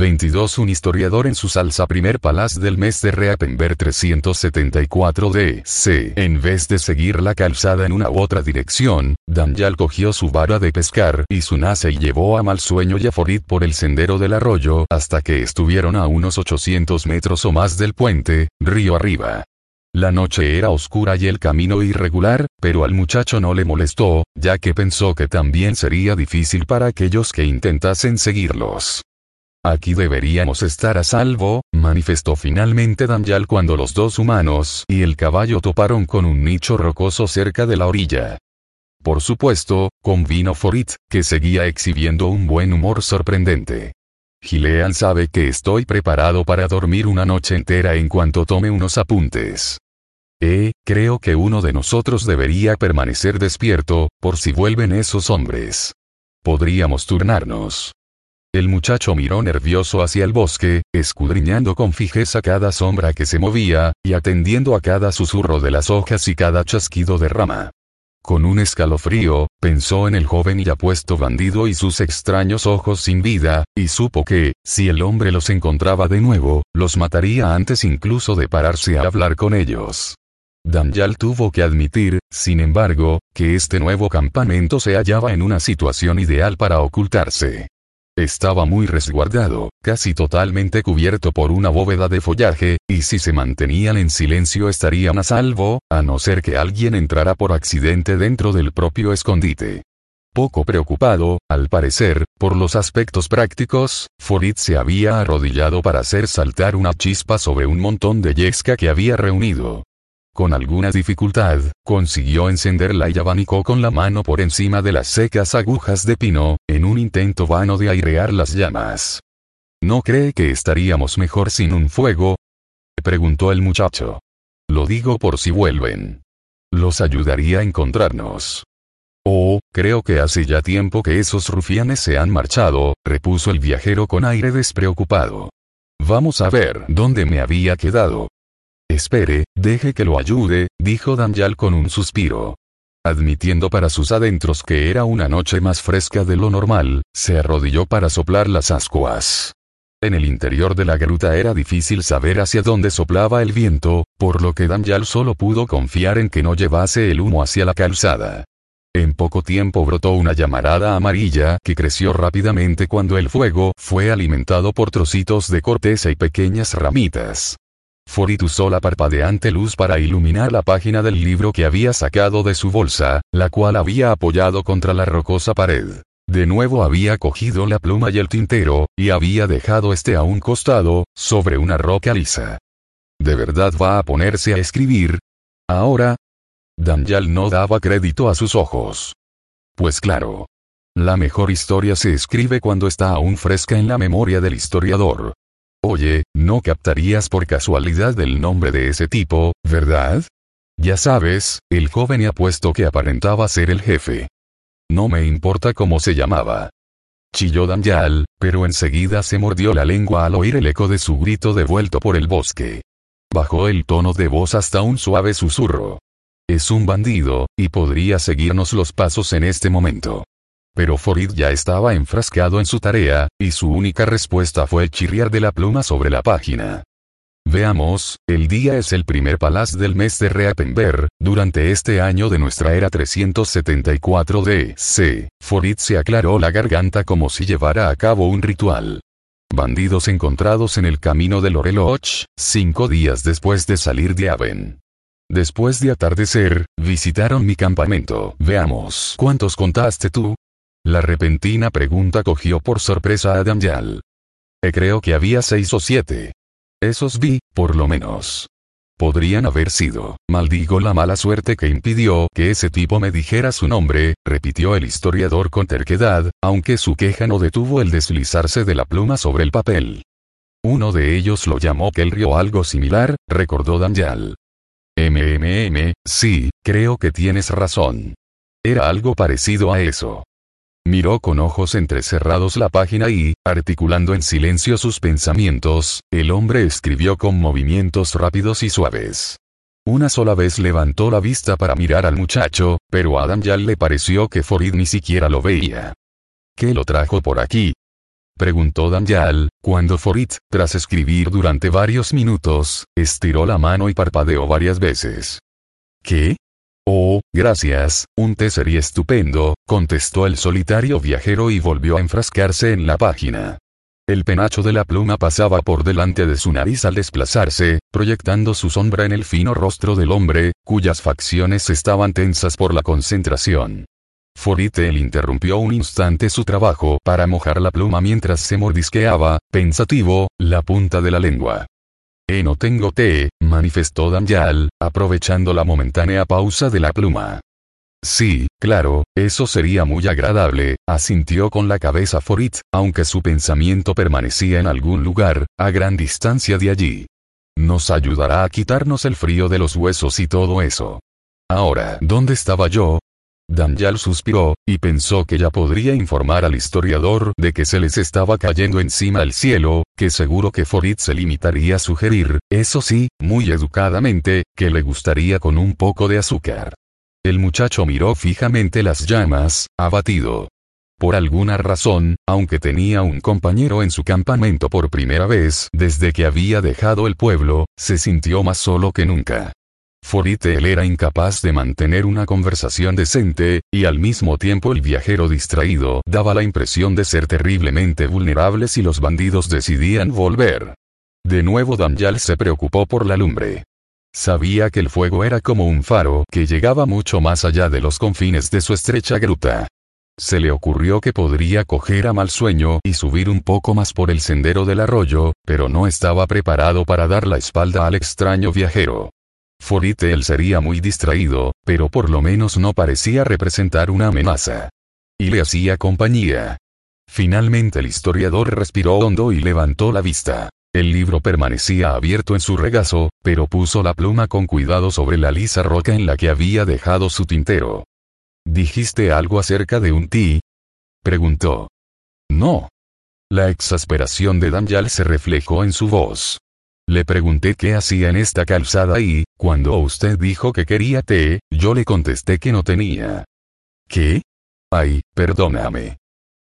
22 Un historiador en su salsa primer palaz del mes de Reapenber 374 DC. En vez de seguir la calzada en una u otra dirección, Danyal cogió su vara de pescar y su nace y llevó a Malsueño y a Forid por el sendero del arroyo hasta que estuvieron a unos 800 metros o más del puente, río arriba. La noche era oscura y el camino irregular, pero al muchacho no le molestó, ya que pensó que también sería difícil para aquellos que intentasen seguirlos. Aquí deberíamos estar a salvo, manifestó finalmente Danyal cuando los dos humanos y el caballo toparon con un nicho rocoso cerca de la orilla. Por supuesto, convino Forit, que seguía exhibiendo un buen humor sorprendente. Gilean sabe que estoy preparado para dormir una noche entera en cuanto tome unos apuntes. Eh, creo que uno de nosotros debería permanecer despierto, por si vuelven esos hombres. Podríamos turnarnos. El muchacho miró nervioso hacia el bosque, escudriñando con fijeza cada sombra que se movía, y atendiendo a cada susurro de las hojas y cada chasquido de rama. Con un escalofrío, pensó en el joven y apuesto bandido y sus extraños ojos sin vida, y supo que, si el hombre los encontraba de nuevo, los mataría antes incluso de pararse a hablar con ellos. Danyal tuvo que admitir, sin embargo, que este nuevo campamento se hallaba en una situación ideal para ocultarse. Estaba muy resguardado, casi totalmente cubierto por una bóveda de follaje, y si se mantenían en silencio estarían a salvo, a no ser que alguien entrara por accidente dentro del propio escondite. Poco preocupado, al parecer, por los aspectos prácticos, Forit se había arrodillado para hacer saltar una chispa sobre un montón de yesca que había reunido. Con alguna dificultad, consiguió encenderla y abanicó con la mano por encima de las secas agujas de pino, en un intento vano de airear las llamas. ¿No cree que estaríamos mejor sin un fuego? preguntó el muchacho. Lo digo por si vuelven. Los ayudaría a encontrarnos. Oh, creo que hace ya tiempo que esos rufianes se han marchado, repuso el viajero con aire despreocupado. Vamos a ver dónde me había quedado. Espere, deje que lo ayude, dijo Danyal con un suspiro. Admitiendo para sus adentros que era una noche más fresca de lo normal, se arrodilló para soplar las ascuas. En el interior de la gruta era difícil saber hacia dónde soplaba el viento, por lo que Danyal solo pudo confiar en que no llevase el humo hacia la calzada. En poco tiempo brotó una llamarada amarilla que creció rápidamente cuando el fuego fue alimentado por trocitos de corteza y pequeñas ramitas. Forit usó la parpadeante luz para iluminar la página del libro que había sacado de su bolsa, la cual había apoyado contra la rocosa pared. De nuevo había cogido la pluma y el tintero, y había dejado este a un costado, sobre una roca lisa. ¿De verdad va a ponerse a escribir? Ahora. Danyal no daba crédito a sus ojos. Pues claro. La mejor historia se escribe cuando está aún fresca en la memoria del historiador. Oye, no captarías por casualidad el nombre de ese tipo, ¿verdad? Ya sabes, el joven y apuesto que aparentaba ser el jefe. No me importa cómo se llamaba. Chilló Danyal, pero enseguida se mordió la lengua al oír el eco de su grito devuelto por el bosque. Bajó el tono de voz hasta un suave susurro. Es un bandido, y podría seguirnos los pasos en este momento. Pero Forid ya estaba enfrascado en su tarea, y su única respuesta fue el chirriar de la pluma sobre la página. Veamos, el día es el primer palaz del mes de Reapenber, durante este año de nuestra era 374 DC. Forid se aclaró la garganta como si llevara a cabo un ritual. Bandidos encontrados en el camino de Loreloch, cinco días después de salir de Aven. Después de atardecer, visitaron mi campamento. Veamos. ¿Cuántos contaste tú? La repentina pregunta cogió por sorpresa a Danyal. Eh, creo que había seis o siete. Esos vi, por lo menos. podrían haber sido. Maldigo la mala suerte que impidió que ese tipo me dijera su nombre, repitió el historiador con terquedad, aunque su queja no detuvo el deslizarse de la pluma sobre el papel. Uno de ellos lo llamó Kelry o algo similar, recordó Danyal. MMM, sí, creo que tienes razón. Era algo parecido a eso. Miró con ojos entrecerrados la página y, articulando en silencio sus pensamientos, el hombre escribió con movimientos rápidos y suaves. Una sola vez levantó la vista para mirar al muchacho, pero a Adam le pareció que Forid ni siquiera lo veía. ¿Qué lo trajo por aquí? Preguntó Danyal, cuando Forit, tras escribir durante varios minutos, estiró la mano y parpadeó varias veces. ¿Qué? Oh, gracias, un té sería estupendo, contestó el solitario viajero y volvió a enfrascarse en la página. El penacho de la pluma pasaba por delante de su nariz al desplazarse, proyectando su sombra en el fino rostro del hombre, cuyas facciones estaban tensas por la concentración. Foritel interrumpió un instante su trabajo para mojar la pluma mientras se mordisqueaba, pensativo, la punta de la lengua. Eh no tengo té, manifestó Danyal, aprovechando la momentánea pausa de la pluma. Sí, claro, eso sería muy agradable, asintió con la cabeza Forit, aunque su pensamiento permanecía en algún lugar, a gran distancia de allí. Nos ayudará a quitarnos el frío de los huesos y todo eso. Ahora, ¿dónde estaba yo? Danyal suspiró, y pensó que ya podría informar al historiador de que se les estaba cayendo encima el cielo, que seguro que Forit se limitaría a sugerir, eso sí, muy educadamente, que le gustaría con un poco de azúcar. El muchacho miró fijamente las llamas, abatido. Por alguna razón, aunque tenía un compañero en su campamento por primera vez desde que había dejado el pueblo, se sintió más solo que nunca. Foritel era incapaz de mantener una conversación decente, y al mismo tiempo el viajero distraído daba la impresión de ser terriblemente vulnerable si los bandidos decidían volver. De nuevo Danyal se preocupó por la lumbre. Sabía que el fuego era como un faro que llegaba mucho más allá de los confines de su estrecha gruta. Se le ocurrió que podría coger a mal sueño y subir un poco más por el sendero del arroyo, pero no estaba preparado para dar la espalda al extraño viajero. Foritel sería muy distraído, pero por lo menos no parecía representar una amenaza. Y le hacía compañía. Finalmente el historiador respiró hondo y levantó la vista. El libro permanecía abierto en su regazo, pero puso la pluma con cuidado sobre la lisa roca en la que había dejado su tintero. ¿Dijiste algo acerca de un ti? preguntó. No. La exasperación de Danyal se reflejó en su voz. Le pregunté qué hacía en esta calzada y, cuando usted dijo que quería té, yo le contesté que no tenía. ¿Qué? Ay, perdóname.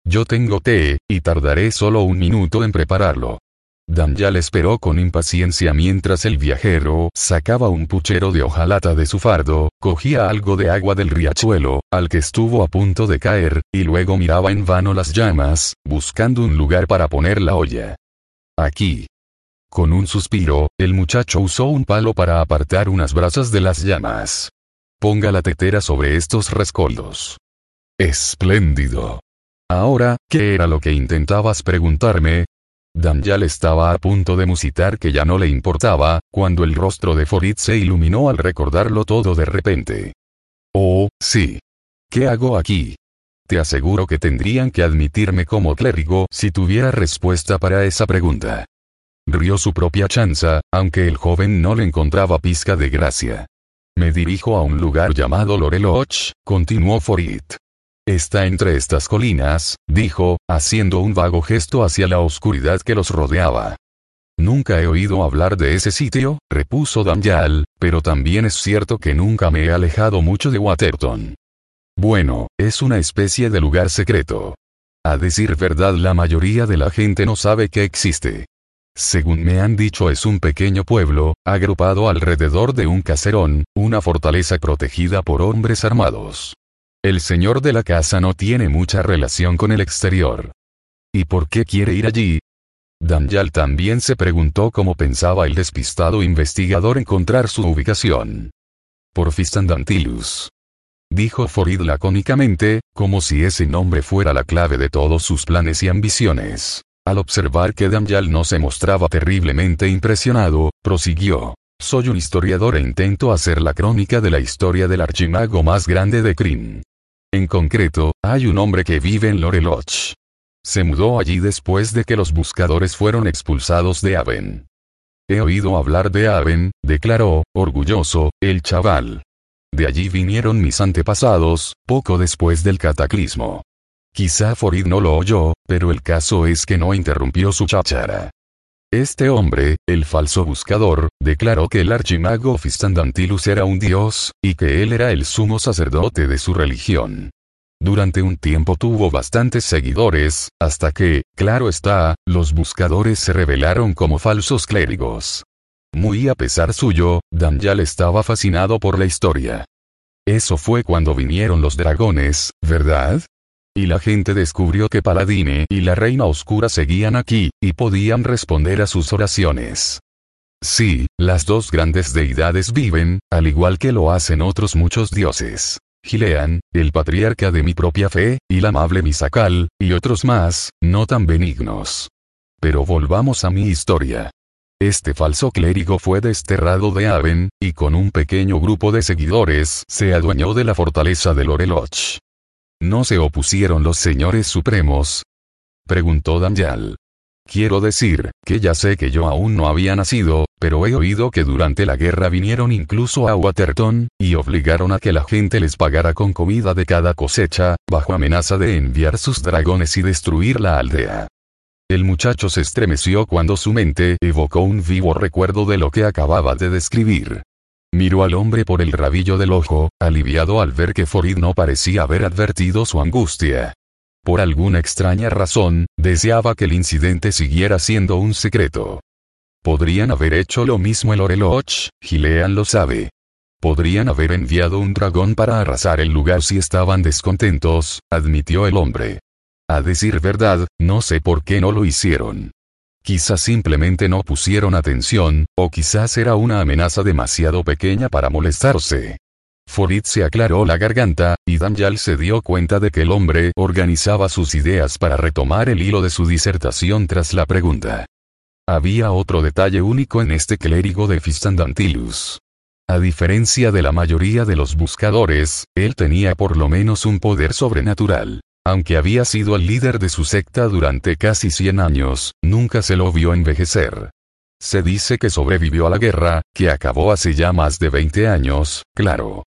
Yo tengo té, y tardaré solo un minuto en prepararlo. Danyal esperó con impaciencia mientras el viajero sacaba un puchero de hojalata de su fardo, cogía algo de agua del riachuelo, al que estuvo a punto de caer, y luego miraba en vano las llamas, buscando un lugar para poner la olla. Aquí, con un suspiro, el muchacho usó un palo para apartar unas brasas de las llamas. Ponga la tetera sobre estos rescoldos. Espléndido. Ahora, ¿qué era lo que intentabas preguntarme? Danyal estaba a punto de musitar que ya no le importaba, cuando el rostro de Forit se iluminó al recordarlo todo de repente. Oh, sí. ¿Qué hago aquí? Te aseguro que tendrían que admitirme como clérigo si tuviera respuesta para esa pregunta. Rió su propia chanza, aunque el joven no le encontraba pizca de gracia. Me dirijo a un lugar llamado Loreloch, continuó Forit. Está entre estas colinas, dijo, haciendo un vago gesto hacia la oscuridad que los rodeaba. Nunca he oído hablar de ese sitio, repuso Danyal, pero también es cierto que nunca me he alejado mucho de Waterton. Bueno, es una especie de lugar secreto. A decir verdad la mayoría de la gente no sabe que existe. Según me han dicho es un pequeño pueblo, agrupado alrededor de un caserón, una fortaleza protegida por hombres armados. El señor de la casa no tiene mucha relación con el exterior. ¿Y por qué quiere ir allí? Danyal también se preguntó cómo pensaba el despistado investigador encontrar su ubicación. Por Fistandantilus. Dijo Forid lacónicamente, como si ese nombre fuera la clave de todos sus planes y ambiciones. Al observar que Danyal no se mostraba terriblemente impresionado, prosiguió. Soy un historiador e intento hacer la crónica de la historia del archimago más grande de Kryn. En concreto, hay un hombre que vive en Loreloch. Se mudó allí después de que los buscadores fueron expulsados de Aven. He oído hablar de Aven, declaró, orgulloso, el chaval. De allí vinieron mis antepasados, poco después del cataclismo. Quizá Forid no lo oyó, pero el caso es que no interrumpió su cháchara. Este hombre, el falso buscador, declaró que el archimago Fistandantilus era un dios, y que él era el sumo sacerdote de su religión. Durante un tiempo tuvo bastantes seguidores, hasta que, claro está, los buscadores se revelaron como falsos clérigos. Muy a pesar suyo, Danyal estaba fascinado por la historia. Eso fue cuando vinieron los dragones, ¿verdad? Y la gente descubrió que Paladine y la Reina Oscura seguían aquí, y podían responder a sus oraciones. Sí, las dos grandes deidades viven, al igual que lo hacen otros muchos dioses. Gilean, el patriarca de mi propia fe, y la amable Misakal, y otros más, no tan benignos. Pero volvamos a mi historia. Este falso clérigo fue desterrado de Aven, y con un pequeño grupo de seguidores se adueñó de la fortaleza de Loreloch. ¿No se opusieron los señores supremos? Preguntó Danyal. Quiero decir, que ya sé que yo aún no había nacido, pero he oído que durante la guerra vinieron incluso a Waterton, y obligaron a que la gente les pagara con comida de cada cosecha, bajo amenaza de enviar sus dragones y destruir la aldea. El muchacho se estremeció cuando su mente evocó un vivo recuerdo de lo que acababa de describir. Miró al hombre por el rabillo del ojo, aliviado al ver que Forid no parecía haber advertido su angustia. Por alguna extraña razón, deseaba que el incidente siguiera siendo un secreto. Podrían haber hecho lo mismo el Oreloch, Gilean lo sabe. Podrían haber enviado un dragón para arrasar el lugar si estaban descontentos, admitió el hombre. A decir verdad, no sé por qué no lo hicieron. Quizás simplemente no pusieron atención, o quizás era una amenaza demasiado pequeña para molestarse. Forid se aclaró la garganta, y Danyal se dio cuenta de que el hombre organizaba sus ideas para retomar el hilo de su disertación tras la pregunta. Había otro detalle único en este clérigo de Fistandantilus. A diferencia de la mayoría de los buscadores, él tenía por lo menos un poder sobrenatural. Aunque había sido el líder de su secta durante casi 100 años, nunca se lo vio envejecer. Se dice que sobrevivió a la guerra, que acabó hace ya más de 20 años, claro.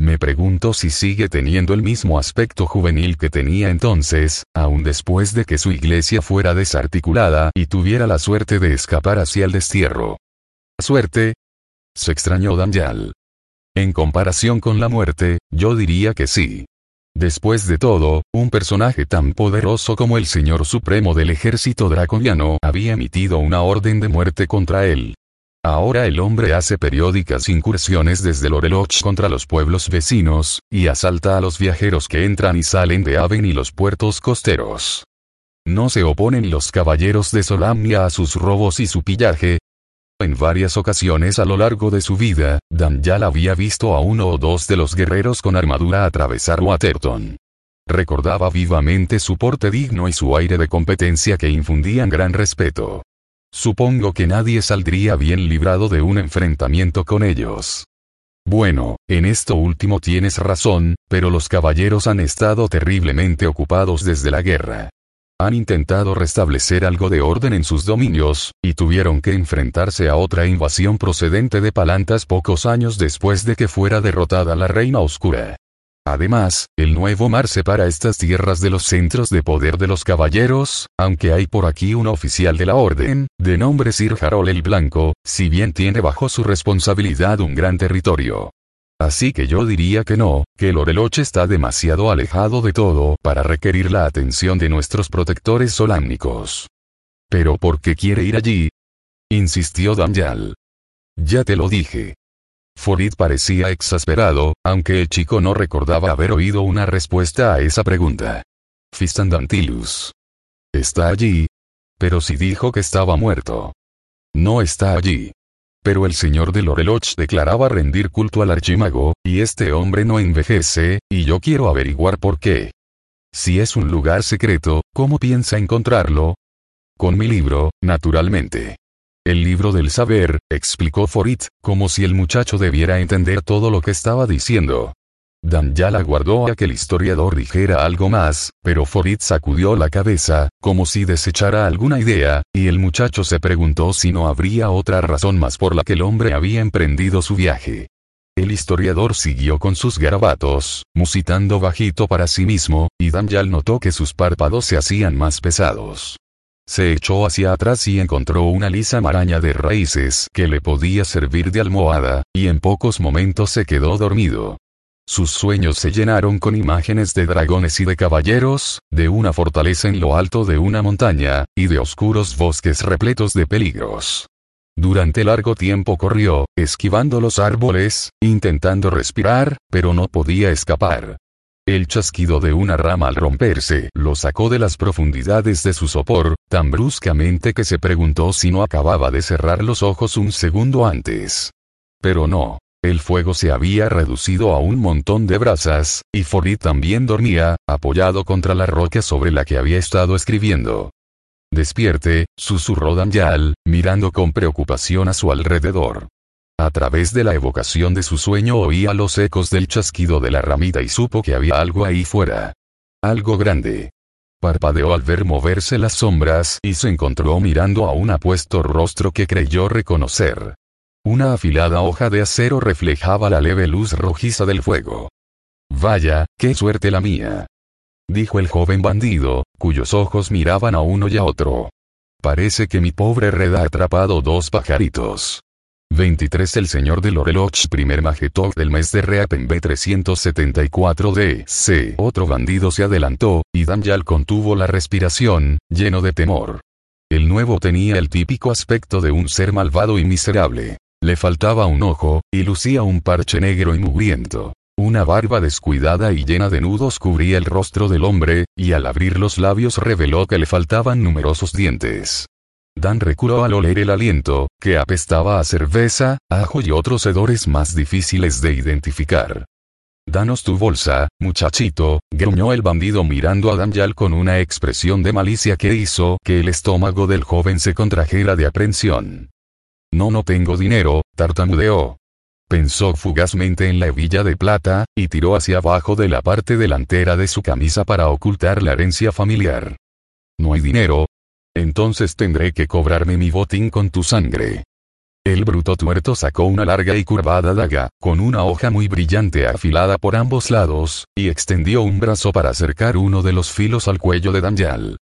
Me pregunto si sigue teniendo el mismo aspecto juvenil que tenía entonces, aun después de que su iglesia fuera desarticulada y tuviera la suerte de escapar hacia el destierro. ¿Suerte? Se extrañó Danyal. En comparación con la muerte, yo diría que sí. Después de todo, un personaje tan poderoso como el Señor Supremo del ejército draconiano había emitido una orden de muerte contra él. Ahora el hombre hace periódicas incursiones desde Loreloch contra los pueblos vecinos, y asalta a los viajeros que entran y salen de Aven y los puertos costeros. No se oponen los caballeros de Solamnia a sus robos y su pillaje. En varias ocasiones a lo largo de su vida, Danyal había visto a uno o dos de los guerreros con armadura atravesar Waterton. Recordaba vivamente su porte digno y su aire de competencia que infundían gran respeto. Supongo que nadie saldría bien librado de un enfrentamiento con ellos. Bueno, en esto último tienes razón, pero los caballeros han estado terriblemente ocupados desde la guerra. Han intentado restablecer algo de orden en sus dominios, y tuvieron que enfrentarse a otra invasión procedente de Palantas pocos años después de que fuera derrotada la Reina Oscura. Además, el nuevo mar separa estas tierras de los centros de poder de los caballeros, aunque hay por aquí un oficial de la orden, de nombre Sir Harold el Blanco, si bien tiene bajo su responsabilidad un gran territorio. Así que yo diría que no, que Loreloche está demasiado alejado de todo para requerir la atención de nuestros protectores solámnicos. ¿Pero por qué quiere ir allí? insistió Danyal. Ya te lo dije. Forid parecía exasperado, aunque el chico no recordaba haber oído una respuesta a esa pregunta. Fistandantilus. ¿Está allí? Pero si dijo que estaba muerto. No está allí. Pero el señor de Loreloch declaraba rendir culto al archimago, y este hombre no envejece, y yo quiero averiguar por qué. Si es un lugar secreto, ¿cómo piensa encontrarlo? Con mi libro, naturalmente. El libro del saber, explicó Forit, como si el muchacho debiera entender todo lo que estaba diciendo. Danyal aguardó a que el historiador dijera algo más, pero Forit sacudió la cabeza, como si desechara alguna idea, y el muchacho se preguntó si no habría otra razón más por la que el hombre había emprendido su viaje. El historiador siguió con sus garabatos, musitando bajito para sí mismo, y Danyal notó que sus párpados se hacían más pesados. Se echó hacia atrás y encontró una lisa maraña de raíces que le podía servir de almohada, y en pocos momentos se quedó dormido. Sus sueños se llenaron con imágenes de dragones y de caballeros, de una fortaleza en lo alto de una montaña, y de oscuros bosques repletos de peligros. Durante largo tiempo corrió, esquivando los árboles, intentando respirar, pero no podía escapar. El chasquido de una rama al romperse lo sacó de las profundidades de su sopor, tan bruscamente que se preguntó si no acababa de cerrar los ojos un segundo antes. Pero no. El fuego se había reducido a un montón de brasas, y Forit también dormía, apoyado contra la roca sobre la que había estado escribiendo. Despierte, susurró Danyal, mirando con preocupación a su alrededor. A través de la evocación de su sueño oía los ecos del chasquido de la ramita y supo que había algo ahí fuera. Algo grande. Parpadeó al ver moverse las sombras y se encontró mirando a un apuesto rostro que creyó reconocer. Una afilada hoja de acero reflejaba la leve luz rojiza del fuego. Vaya, qué suerte la mía. Dijo el joven bandido, cuyos ojos miraban a uno y a otro. Parece que mi pobre red ha atrapado dos pajaritos. 23 El señor de Loreloch primer Magetov del mes de Reapen B374 DC. Otro bandido se adelantó, y Danyal contuvo la respiración, lleno de temor. El nuevo tenía el típico aspecto de un ser malvado y miserable. Le faltaba un ojo, y lucía un parche negro y mugriento. Una barba descuidada y llena de nudos cubría el rostro del hombre, y al abrir los labios reveló que le faltaban numerosos dientes. Dan reculó al oler el aliento, que apestaba a cerveza, ajo y otros hedores más difíciles de identificar. Danos tu bolsa, muchachito, gruñó el bandido mirando a Danyal con una expresión de malicia que hizo que el estómago del joven se contrajera de aprensión. No, no tengo dinero, tartamudeó. Pensó fugazmente en la hebilla de plata, y tiró hacia abajo de la parte delantera de su camisa para ocultar la herencia familiar. No hay dinero. Entonces tendré que cobrarme mi botín con tu sangre. El bruto tuerto sacó una larga y curvada daga, con una hoja muy brillante afilada por ambos lados, y extendió un brazo para acercar uno de los filos al cuello de Danyal.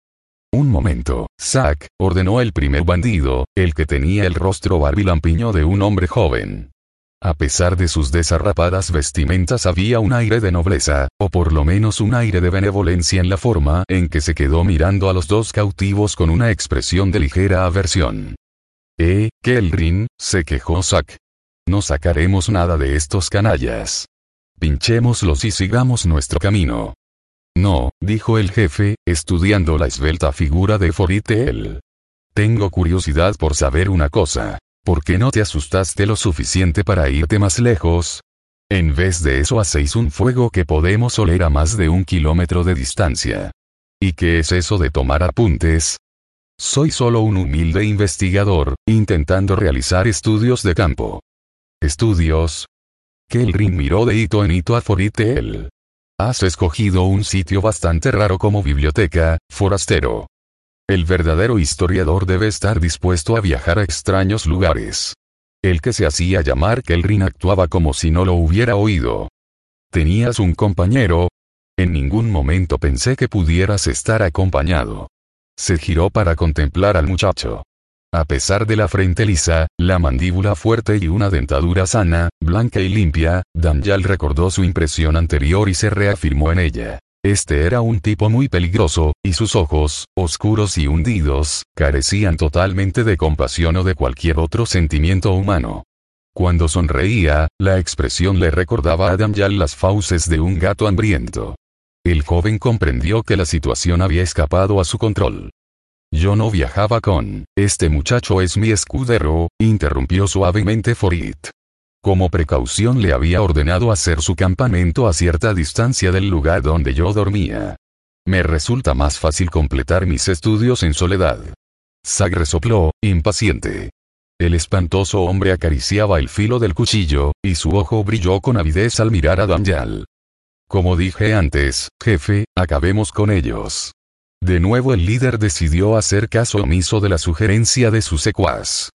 Un momento, Zack, ordenó el primer bandido, el que tenía el rostro barbilampiño de un hombre joven. A pesar de sus desarrapadas vestimentas había un aire de nobleza, o por lo menos un aire de benevolencia en la forma en que se quedó mirando a los dos cautivos con una expresión de ligera aversión. Eh, Kelrin, se quejó Zack. No sacaremos nada de estos canallas. Pinchémoslos y sigamos nuestro camino. No, dijo el jefe, estudiando la esbelta figura de Foritel. Tengo curiosidad por saber una cosa. ¿Por qué no te asustaste lo suficiente para irte más lejos? En vez de eso hacéis un fuego que podemos oler a más de un kilómetro de distancia. ¿Y qué es eso de tomar apuntes? Soy solo un humilde investigador, intentando realizar estudios de campo. ¿Estudios? Kelrin miró de hito en hito a Foritel. Has escogido un sitio bastante raro como biblioteca, forastero. El verdadero historiador debe estar dispuesto a viajar a extraños lugares. El que se hacía llamar Kelrin actuaba como si no lo hubiera oído. ¿Tenías un compañero? En ningún momento pensé que pudieras estar acompañado. Se giró para contemplar al muchacho. A pesar de la frente lisa, la mandíbula fuerte y una dentadura sana, blanca y limpia, Danyal recordó su impresión anterior y se reafirmó en ella. Este era un tipo muy peligroso, y sus ojos, oscuros y hundidos, carecían totalmente de compasión o de cualquier otro sentimiento humano. Cuando sonreía, la expresión le recordaba a Danyal las fauces de un gato hambriento. El joven comprendió que la situación había escapado a su control. Yo no viajaba con, este muchacho es mi escudero, interrumpió suavemente Forit. Como precaución le había ordenado hacer su campamento a cierta distancia del lugar donde yo dormía. Me resulta más fácil completar mis estudios en soledad. Zag resopló, impaciente. El espantoso hombre acariciaba el filo del cuchillo, y su ojo brilló con avidez al mirar a Danyal. Como dije antes, jefe, acabemos con ellos. De nuevo el líder decidió hacer caso omiso de la sugerencia de su secuaz.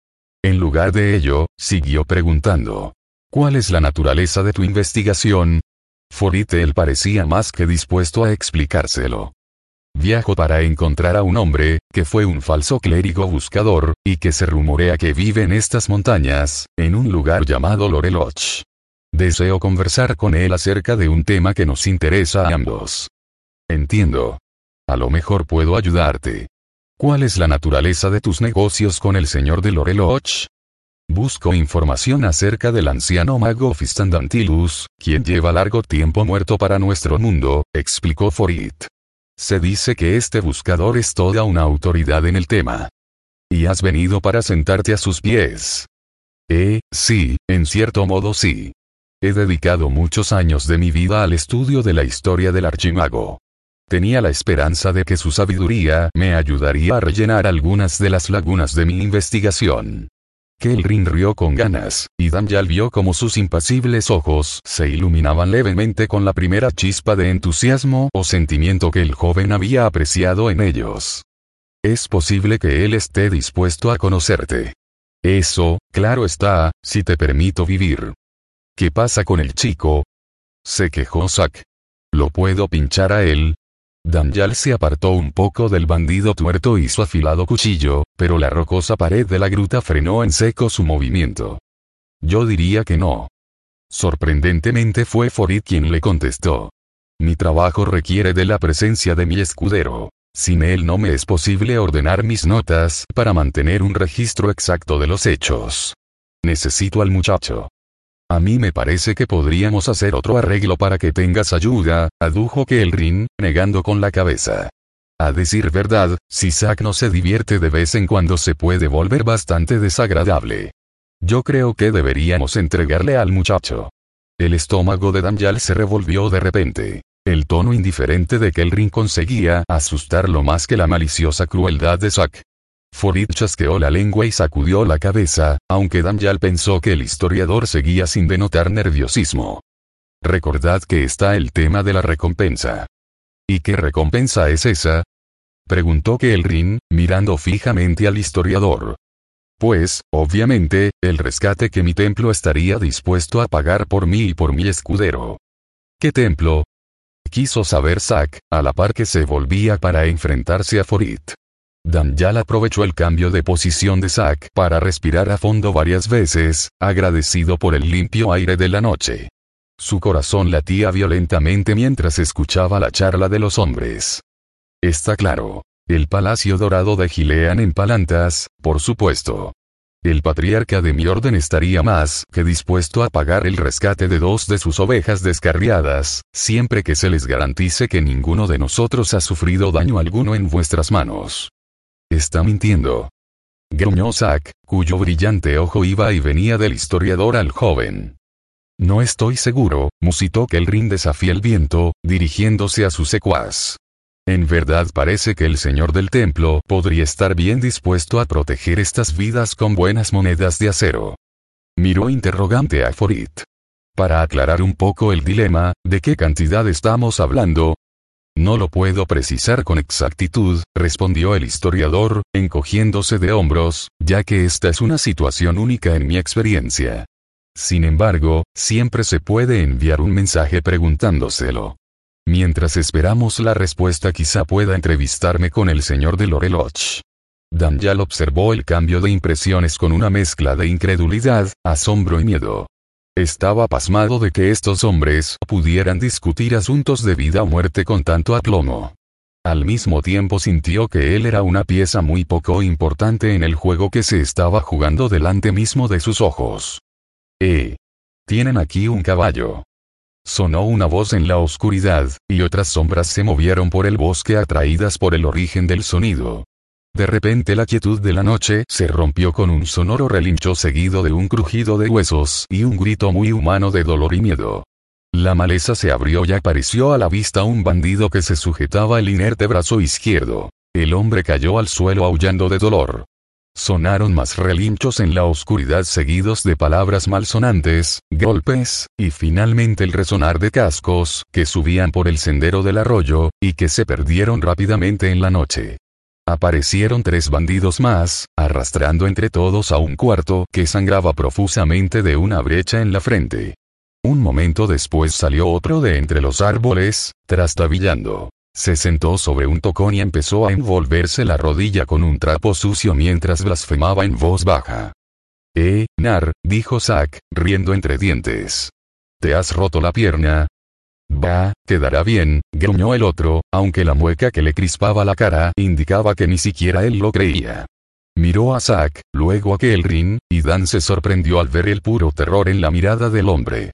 En lugar de ello, siguió preguntando. ¿Cuál es la naturaleza de tu investigación? Foritel parecía más que dispuesto a explicárselo. Viajo para encontrar a un hombre, que fue un falso clérigo buscador, y que se rumorea que vive en estas montañas, en un lugar llamado Loreloch. Deseo conversar con él acerca de un tema que nos interesa a ambos. Entiendo. A lo mejor puedo ayudarte. ¿Cuál es la naturaleza de tus negocios con el señor de Loreloch? Busco información acerca del anciano mago Fistandantilus, quien lleva largo tiempo muerto para nuestro mundo, explicó Forit. Se dice que este buscador es toda una autoridad en el tema. Y has venido para sentarte a sus pies. Eh, sí, en cierto modo sí. He dedicado muchos años de mi vida al estudio de la historia del archimago. Tenía la esperanza de que su sabiduría me ayudaría a rellenar algunas de las lagunas de mi investigación. Kelrin rió con ganas, y Danyal vio como sus impasibles ojos se iluminaban levemente con la primera chispa de entusiasmo o sentimiento que el joven había apreciado en ellos. Es posible que él esté dispuesto a conocerte. Eso, claro está, si te permito vivir. ¿Qué pasa con el chico? Se quejó Zack. ¿Lo puedo pinchar a él? Danyal se apartó un poco del bandido tuerto y su afilado cuchillo, pero la rocosa pared de la gruta frenó en seco su movimiento. Yo diría que no. Sorprendentemente fue Forid quien le contestó. Mi trabajo requiere de la presencia de mi escudero. Sin él no me es posible ordenar mis notas para mantener un registro exacto de los hechos. Necesito al muchacho. A mí me parece que podríamos hacer otro arreglo para que tengas ayuda, adujo Kelrin, negando con la cabeza. A decir verdad, si Zack no se divierte de vez en cuando se puede volver bastante desagradable. Yo creo que deberíamos entregarle al muchacho. El estómago de Danyal se revolvió de repente. El tono indiferente de Kelrin conseguía asustarlo más que la maliciosa crueldad de Zack. Forid chasqueó la lengua y sacudió la cabeza, aunque Danyal pensó que el historiador seguía sin denotar nerviosismo. Recordad que está el tema de la recompensa. ¿Y qué recompensa es esa? Preguntó Kelrin, mirando fijamente al historiador. Pues, obviamente, el rescate que mi templo estaría dispuesto a pagar por mí y por mi escudero. ¿Qué templo? Quiso saber Zack, a la par que se volvía para enfrentarse a Forid. Danyal aprovechó el cambio de posición de Zack para respirar a fondo varias veces, agradecido por el limpio aire de la noche. Su corazón latía violentamente mientras escuchaba la charla de los hombres. Está claro. El palacio dorado de Gilean en Palantas, por supuesto. El patriarca de mi orden estaría más que dispuesto a pagar el rescate de dos de sus ovejas descarriadas, siempre que se les garantice que ninguno de nosotros ha sufrido daño alguno en vuestras manos. Está mintiendo. Gruñó Zack, cuyo brillante ojo iba y venía del historiador al joven. No estoy seguro, musitó Kelrin desafía el viento, dirigiéndose a su secuaz. En verdad parece que el señor del templo podría estar bien dispuesto a proteger estas vidas con buenas monedas de acero. Miró interrogante a Forit. Para aclarar un poco el dilema, ¿de qué cantidad estamos hablando? No lo puedo precisar con exactitud, respondió el historiador, encogiéndose de hombros, ya que esta es una situación única en mi experiencia. Sin embargo, siempre se puede enviar un mensaje preguntándoselo. Mientras esperamos la respuesta quizá pueda entrevistarme con el señor de Loreloch. Danyal observó el cambio de impresiones con una mezcla de incredulidad, asombro y miedo. Estaba pasmado de que estos hombres pudieran discutir asuntos de vida o muerte con tanto aplomo. Al mismo tiempo sintió que él era una pieza muy poco importante en el juego que se estaba jugando delante mismo de sus ojos. Eh. Tienen aquí un caballo. Sonó una voz en la oscuridad, y otras sombras se movieron por el bosque atraídas por el origen del sonido. De repente la quietud de la noche se rompió con un sonoro relincho seguido de un crujido de huesos y un grito muy humano de dolor y miedo. La maleza se abrió y apareció a la vista un bandido que se sujetaba el inerte brazo izquierdo. El hombre cayó al suelo aullando de dolor. Sonaron más relinchos en la oscuridad seguidos de palabras malsonantes, golpes, y finalmente el resonar de cascos, que subían por el sendero del arroyo, y que se perdieron rápidamente en la noche. Aparecieron tres bandidos más, arrastrando entre todos a un cuarto que sangraba profusamente de una brecha en la frente. Un momento después salió otro de entre los árboles, trastabillando. Se sentó sobre un tocón y empezó a envolverse la rodilla con un trapo sucio mientras blasfemaba en voz baja. Eh, Nar, dijo Zack, riendo entre dientes. ¿Te has roto la pierna? Va, quedará bien, gruñó el otro, aunque la mueca que le crispaba la cara indicaba que ni siquiera él lo creía. Miró a Zack, luego a Kelrin, y Dan se sorprendió al ver el puro terror en la mirada del hombre.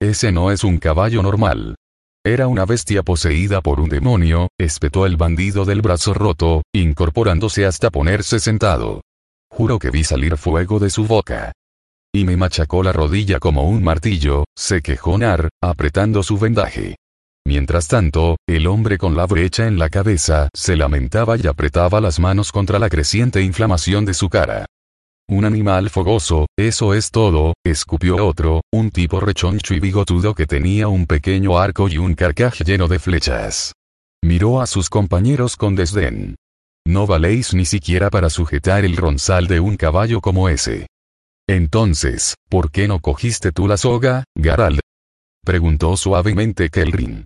Ese no es un caballo normal. Era una bestia poseída por un demonio, espetó el bandido del brazo roto, incorporándose hasta ponerse sentado. Juro que vi salir fuego de su boca. Y me machacó la rodilla como un martillo, se quejó Nar, apretando su vendaje. Mientras tanto, el hombre con la brecha en la cabeza se lamentaba y apretaba las manos contra la creciente inflamación de su cara. Un animal fogoso, eso es todo, escupió otro, un tipo rechoncho y bigotudo que tenía un pequeño arco y un carcaj lleno de flechas. Miró a sus compañeros con desdén. No valéis ni siquiera para sujetar el ronzal de un caballo como ese. Entonces, ¿por qué no cogiste tú la soga, Garald? Preguntó suavemente Kelrin.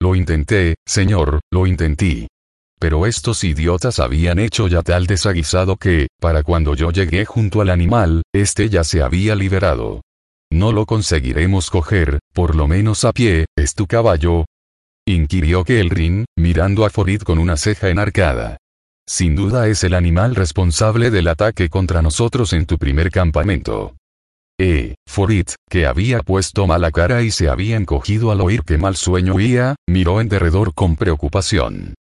Lo intenté, señor, lo intenté pero estos idiotas habían hecho ya tal desaguisado que, para cuando yo llegué junto al animal, este ya se había liberado. No lo conseguiremos coger, por lo menos a pie, ¿es tu caballo? inquirió Kelrin, mirando a Forid con una ceja enarcada. Sin duda es el animal responsable del ataque contra nosotros en tu primer campamento. Eh, Forid, que había puesto mala cara y se había encogido al oír que mal sueño huía, miró en derredor con preocupación.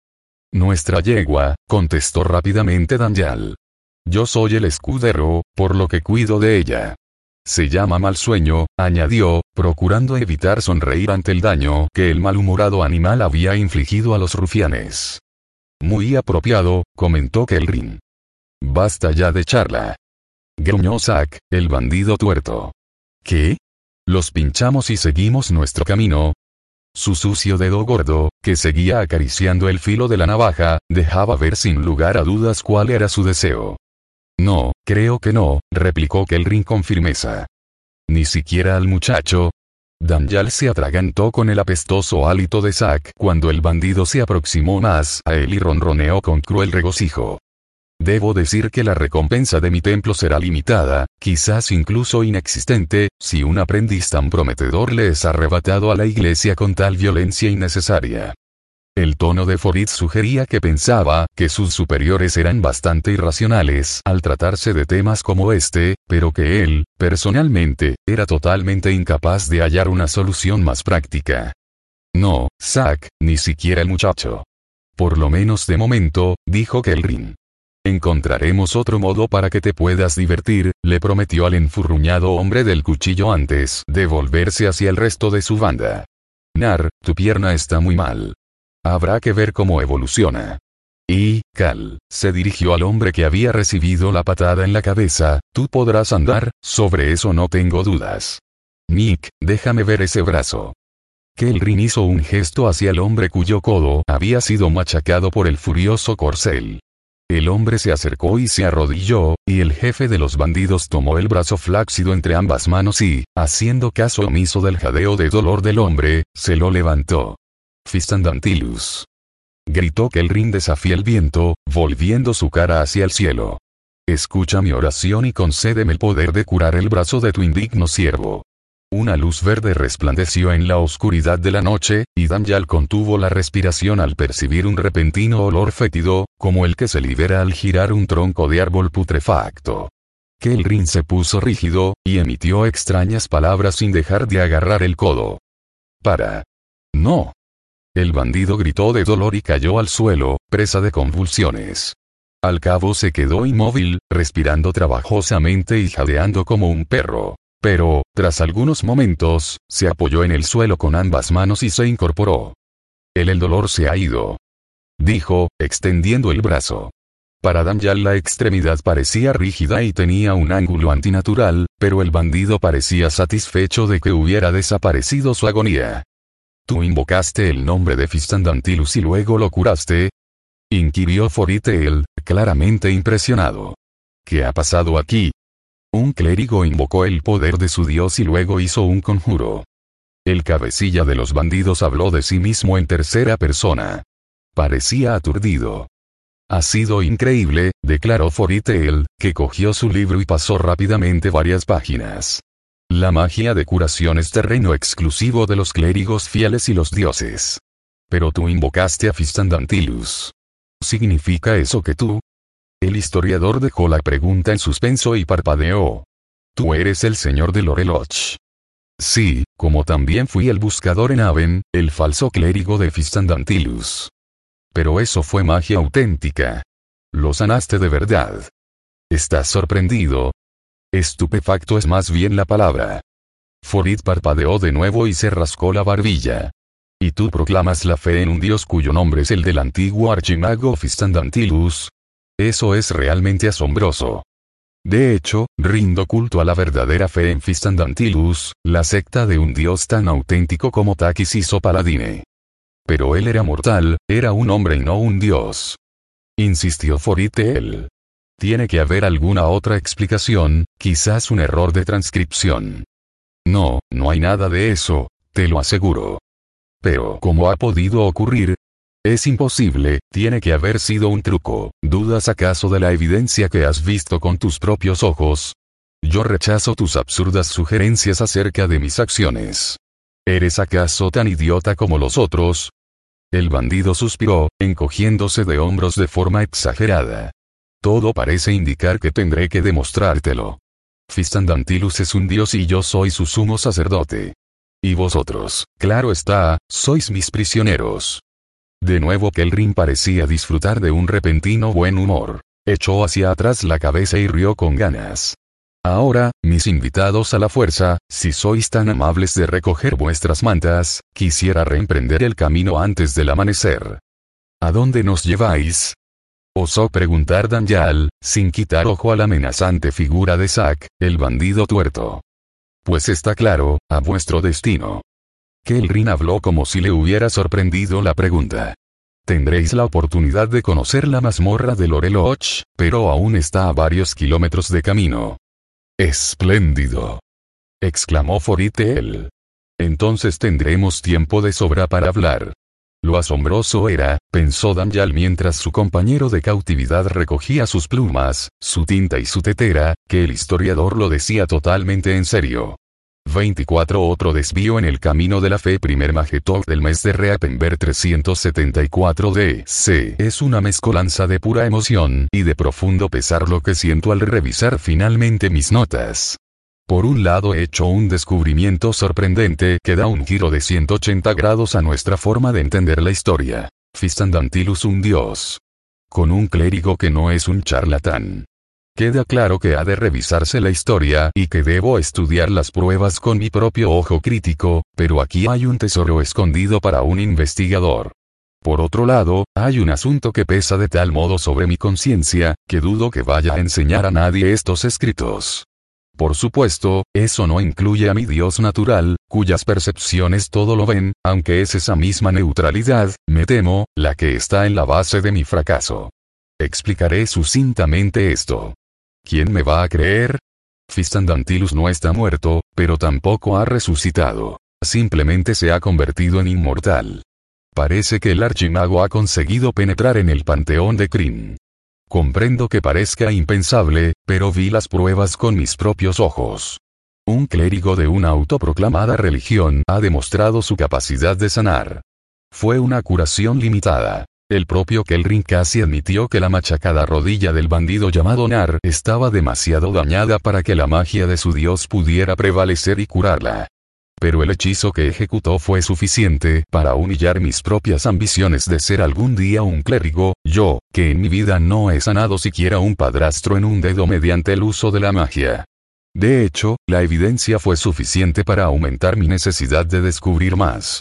Nuestra yegua, contestó rápidamente Danyal. Yo soy el escudero, por lo que cuido de ella. Se llama mal sueño, añadió, procurando evitar sonreír ante el daño que el malhumorado animal había infligido a los rufianes. Muy apropiado, comentó Kelrin. Basta ya de charla. Gruñó Zack, el bandido tuerto. ¿Qué? Los pinchamos y seguimos nuestro camino, su sucio dedo gordo, que seguía acariciando el filo de la navaja, dejaba ver sin lugar a dudas cuál era su deseo. No, creo que no, replicó Kelrin con firmeza. Ni siquiera al muchacho. Danyal se atragantó con el apestoso hálito de Zack cuando el bandido se aproximó más a él y ronroneó con cruel regocijo. Debo decir que la recompensa de mi templo será limitada, quizás incluso inexistente, si un aprendiz tan prometedor le es arrebatado a la iglesia con tal violencia innecesaria. El tono de Forid sugería que pensaba que sus superiores eran bastante irracionales al tratarse de temas como este, pero que él, personalmente, era totalmente incapaz de hallar una solución más práctica. No, Zack, ni siquiera el muchacho. Por lo menos de momento, dijo Kelrin. Encontraremos otro modo para que te puedas divertir, le prometió al enfurruñado hombre del cuchillo antes de volverse hacia el resto de su banda. Nar, tu pierna está muy mal. Habrá que ver cómo evoluciona. Y, Cal, se dirigió al hombre que había recibido la patada en la cabeza, tú podrás andar, sobre eso no tengo dudas. Nick, déjame ver ese brazo. Kelrin hizo un gesto hacia el hombre cuyo codo había sido machacado por el furioso corcel. El hombre se acercó y se arrodilló, y el jefe de los bandidos tomó el brazo flácido entre ambas manos y, haciendo caso omiso del jadeo de dolor del hombre, se lo levantó. Fistandantilus. Gritó que el rin desafía el viento, volviendo su cara hacia el cielo. Escucha mi oración y concédeme el poder de curar el brazo de tu indigno siervo. Una luz verde resplandeció en la oscuridad de la noche, y Danyal contuvo la respiración al percibir un repentino olor fétido, como el que se libera al girar un tronco de árbol putrefacto. Kelrin se puso rígido, y emitió extrañas palabras sin dejar de agarrar el codo. Para. No. El bandido gritó de dolor y cayó al suelo, presa de convulsiones. Al cabo se quedó inmóvil, respirando trabajosamente y jadeando como un perro. Pero, tras algunos momentos, se apoyó en el suelo con ambas manos y se incorporó. El el dolor se ha ido. Dijo, extendiendo el brazo. Para Danyal la extremidad parecía rígida y tenía un ángulo antinatural, pero el bandido parecía satisfecho de que hubiera desaparecido su agonía. ¿Tú invocaste el nombre de Fistandantilus y luego lo curaste? Inquirió Foritael, claramente impresionado. ¿Qué ha pasado aquí? Un clérigo invocó el poder de su dios y luego hizo un conjuro. El cabecilla de los bandidos habló de sí mismo en tercera persona. Parecía aturdido. Ha sido increíble, declaró Foritael, que cogió su libro y pasó rápidamente varias páginas. La magia de curación es terreno exclusivo de los clérigos fieles y los dioses. Pero tú invocaste a Fistandantilus. ¿Significa eso que tú? El historiador dejó la pregunta en suspenso y parpadeó. Tú eres el señor de Loreloch. Sí, como también fui el buscador en Aven, el falso clérigo de Fistandantilus. Pero eso fue magia auténtica. Lo sanaste de verdad. ¿Estás sorprendido? Estupefacto es más bien la palabra. Forid parpadeó de nuevo y se rascó la barbilla. ¿Y tú proclamas la fe en un dios cuyo nombre es el del antiguo archimago Fistandantilus? Eso es realmente asombroso. De hecho, rindo culto a la verdadera fe en Fistandantilus, la secta de un dios tan auténtico como Takis Paladine. Pero él era mortal, era un hombre y no un dios. Insistió Forite Tiene que haber alguna otra explicación, quizás un error de transcripción. No, no hay nada de eso, te lo aseguro. Pero ¿cómo ha podido ocurrir? Es imposible, tiene que haber sido un truco. ¿Dudas acaso de la evidencia que has visto con tus propios ojos? Yo rechazo tus absurdas sugerencias acerca de mis acciones. ¿Eres acaso tan idiota como los otros? El bandido suspiró, encogiéndose de hombros de forma exagerada. Todo parece indicar que tendré que demostrártelo. Fistandantilus es un dios y yo soy su sumo sacerdote. Y vosotros, claro está, sois mis prisioneros. De nuevo Kelrin parecía disfrutar de un repentino buen humor. Echó hacia atrás la cabeza y rió con ganas. Ahora, mis invitados a la fuerza, si sois tan amables de recoger vuestras mantas, quisiera reemprender el camino antes del amanecer. ¿A dónde nos lleváis? Osó preguntar Danyal, sin quitar ojo a la amenazante figura de Zack, el bandido tuerto. Pues está claro, a vuestro destino. Kelrin habló como si le hubiera sorprendido la pregunta. Tendréis la oportunidad de conocer la mazmorra de Loreloch, pero aún está a varios kilómetros de camino. Espléndido. exclamó Foritel. Entonces tendremos tiempo de sobra para hablar. Lo asombroso era, pensó Danyal mientras su compañero de cautividad recogía sus plumas, su tinta y su tetera, que el historiador lo decía totalmente en serio. 24 Otro desvío en el camino de la fe Primer Magetov del mes de Reapenber 374 DC Es una mezcolanza de pura emoción y de profundo pesar lo que siento al revisar finalmente mis notas. Por un lado he hecho un descubrimiento sorprendente que da un giro de 180 grados a nuestra forma de entender la historia. Fistandantilus un dios. Con un clérigo que no es un charlatán. Queda claro que ha de revisarse la historia y que debo estudiar las pruebas con mi propio ojo crítico, pero aquí hay un tesoro escondido para un investigador. Por otro lado, hay un asunto que pesa de tal modo sobre mi conciencia, que dudo que vaya a enseñar a nadie estos escritos. Por supuesto, eso no incluye a mi Dios natural, cuyas percepciones todo lo ven, aunque es esa misma neutralidad, me temo, la que está en la base de mi fracaso. Explicaré sucintamente esto. ¿Quién me va a creer? Fistandantilus no está muerto, pero tampoco ha resucitado. Simplemente se ha convertido en inmortal. Parece que el archimago ha conseguido penetrar en el panteón de Kryn. Comprendo que parezca impensable, pero vi las pruebas con mis propios ojos. Un clérigo de una autoproclamada religión ha demostrado su capacidad de sanar. Fue una curación limitada. El propio Kelrin casi admitió que la machacada rodilla del bandido llamado Nar estaba demasiado dañada para que la magia de su dios pudiera prevalecer y curarla. Pero el hechizo que ejecutó fue suficiente para humillar mis propias ambiciones de ser algún día un clérigo, yo, que en mi vida no he sanado siquiera un padrastro en un dedo mediante el uso de la magia. De hecho, la evidencia fue suficiente para aumentar mi necesidad de descubrir más.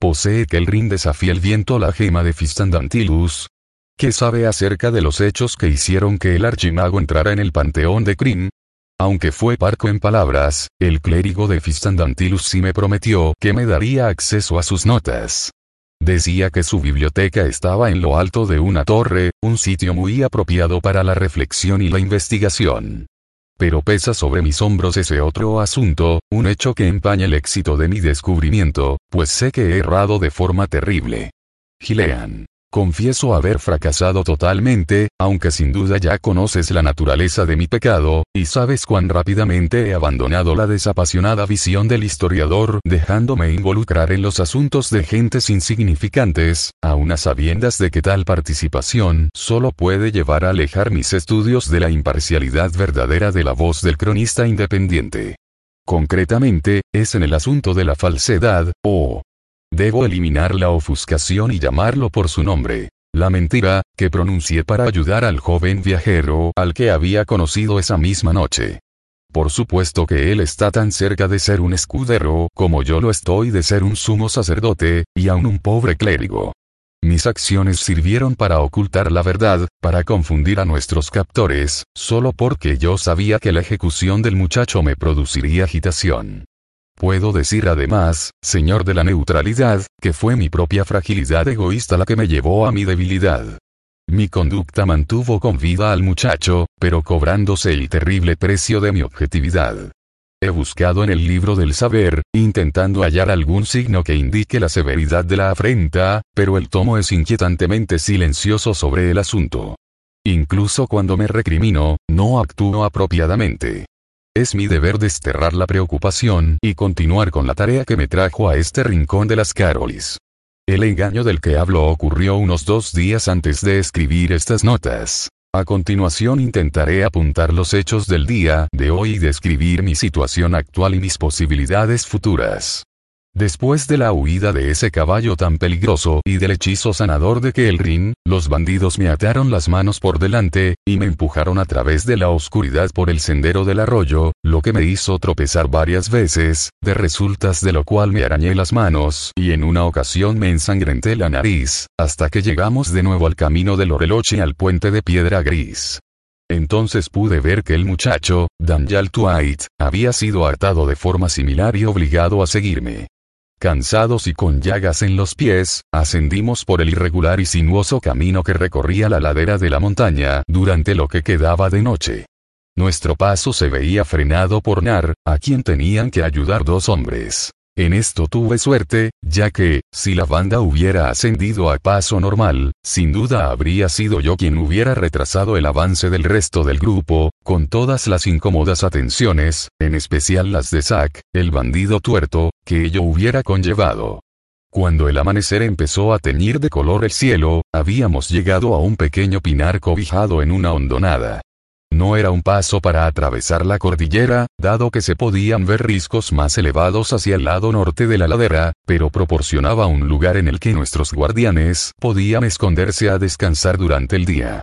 ¿Posee que el rin desafía el viento la gema de Fistandantilus? ¿Qué sabe acerca de los hechos que hicieron que el archimago entrara en el panteón de Kryn? Aunque fue parco en palabras, el clérigo de Fistandantilus sí me prometió que me daría acceso a sus notas. Decía que su biblioteca estaba en lo alto de una torre, un sitio muy apropiado para la reflexión y la investigación. Pero pesa sobre mis hombros ese otro asunto, un hecho que empaña el éxito de mi descubrimiento, pues sé que he errado de forma terrible. Gilean. Confieso haber fracasado totalmente, aunque sin duda ya conoces la naturaleza de mi pecado, y sabes cuán rápidamente he abandonado la desapasionada visión del historiador, dejándome involucrar en los asuntos de gentes insignificantes, a sabiendas de que tal participación solo puede llevar a alejar mis estudios de la imparcialidad verdadera de la voz del cronista independiente. Concretamente, es en el asunto de la falsedad, o Debo eliminar la ofuscación y llamarlo por su nombre. La mentira, que pronuncié para ayudar al joven viajero al que había conocido esa misma noche. Por supuesto que él está tan cerca de ser un escudero como yo lo estoy de ser un sumo sacerdote, y aún un pobre clérigo. Mis acciones sirvieron para ocultar la verdad, para confundir a nuestros captores, solo porque yo sabía que la ejecución del muchacho me produciría agitación. Puedo decir además, señor de la neutralidad, que fue mi propia fragilidad egoísta la que me llevó a mi debilidad. Mi conducta mantuvo con vida al muchacho, pero cobrándose el terrible precio de mi objetividad. He buscado en el libro del saber, intentando hallar algún signo que indique la severidad de la afrenta, pero el tomo es inquietantemente silencioso sobre el asunto. Incluso cuando me recrimino, no actúo apropiadamente. Es mi deber desterrar la preocupación y continuar con la tarea que me trajo a este rincón de las Carolis. El engaño del que hablo ocurrió unos dos días antes de escribir estas notas. A continuación intentaré apuntar los hechos del día de hoy y describir mi situación actual y mis posibilidades futuras. Después de la huida de ese caballo tan peligroso y del hechizo sanador de Kelrin, los bandidos me ataron las manos por delante, y me empujaron a través de la oscuridad por el sendero del arroyo, lo que me hizo tropezar varias veces, de resultas de lo cual me arañé las manos, y en una ocasión me ensangrenté la nariz, hasta que llegamos de nuevo al camino del Oreloche al puente de piedra gris. Entonces pude ver que el muchacho, Daniel Twite, había sido atado de forma similar y obligado a seguirme. Cansados y con llagas en los pies, ascendimos por el irregular y sinuoso camino que recorría la ladera de la montaña durante lo que quedaba de noche. Nuestro paso se veía frenado por Nar, a quien tenían que ayudar dos hombres. En esto tuve suerte, ya que, si la banda hubiera ascendido a paso normal, sin duda habría sido yo quien hubiera retrasado el avance del resto del grupo, con todas las incómodas atenciones, en especial las de Zack, el bandido tuerto, que ello hubiera conllevado. Cuando el amanecer empezó a teñir de color el cielo, habíamos llegado a un pequeño pinar cobijado en una hondonada. No era un paso para atravesar la cordillera, dado que se podían ver riscos más elevados hacia el lado norte de la ladera, pero proporcionaba un lugar en el que nuestros guardianes podían esconderse a descansar durante el día.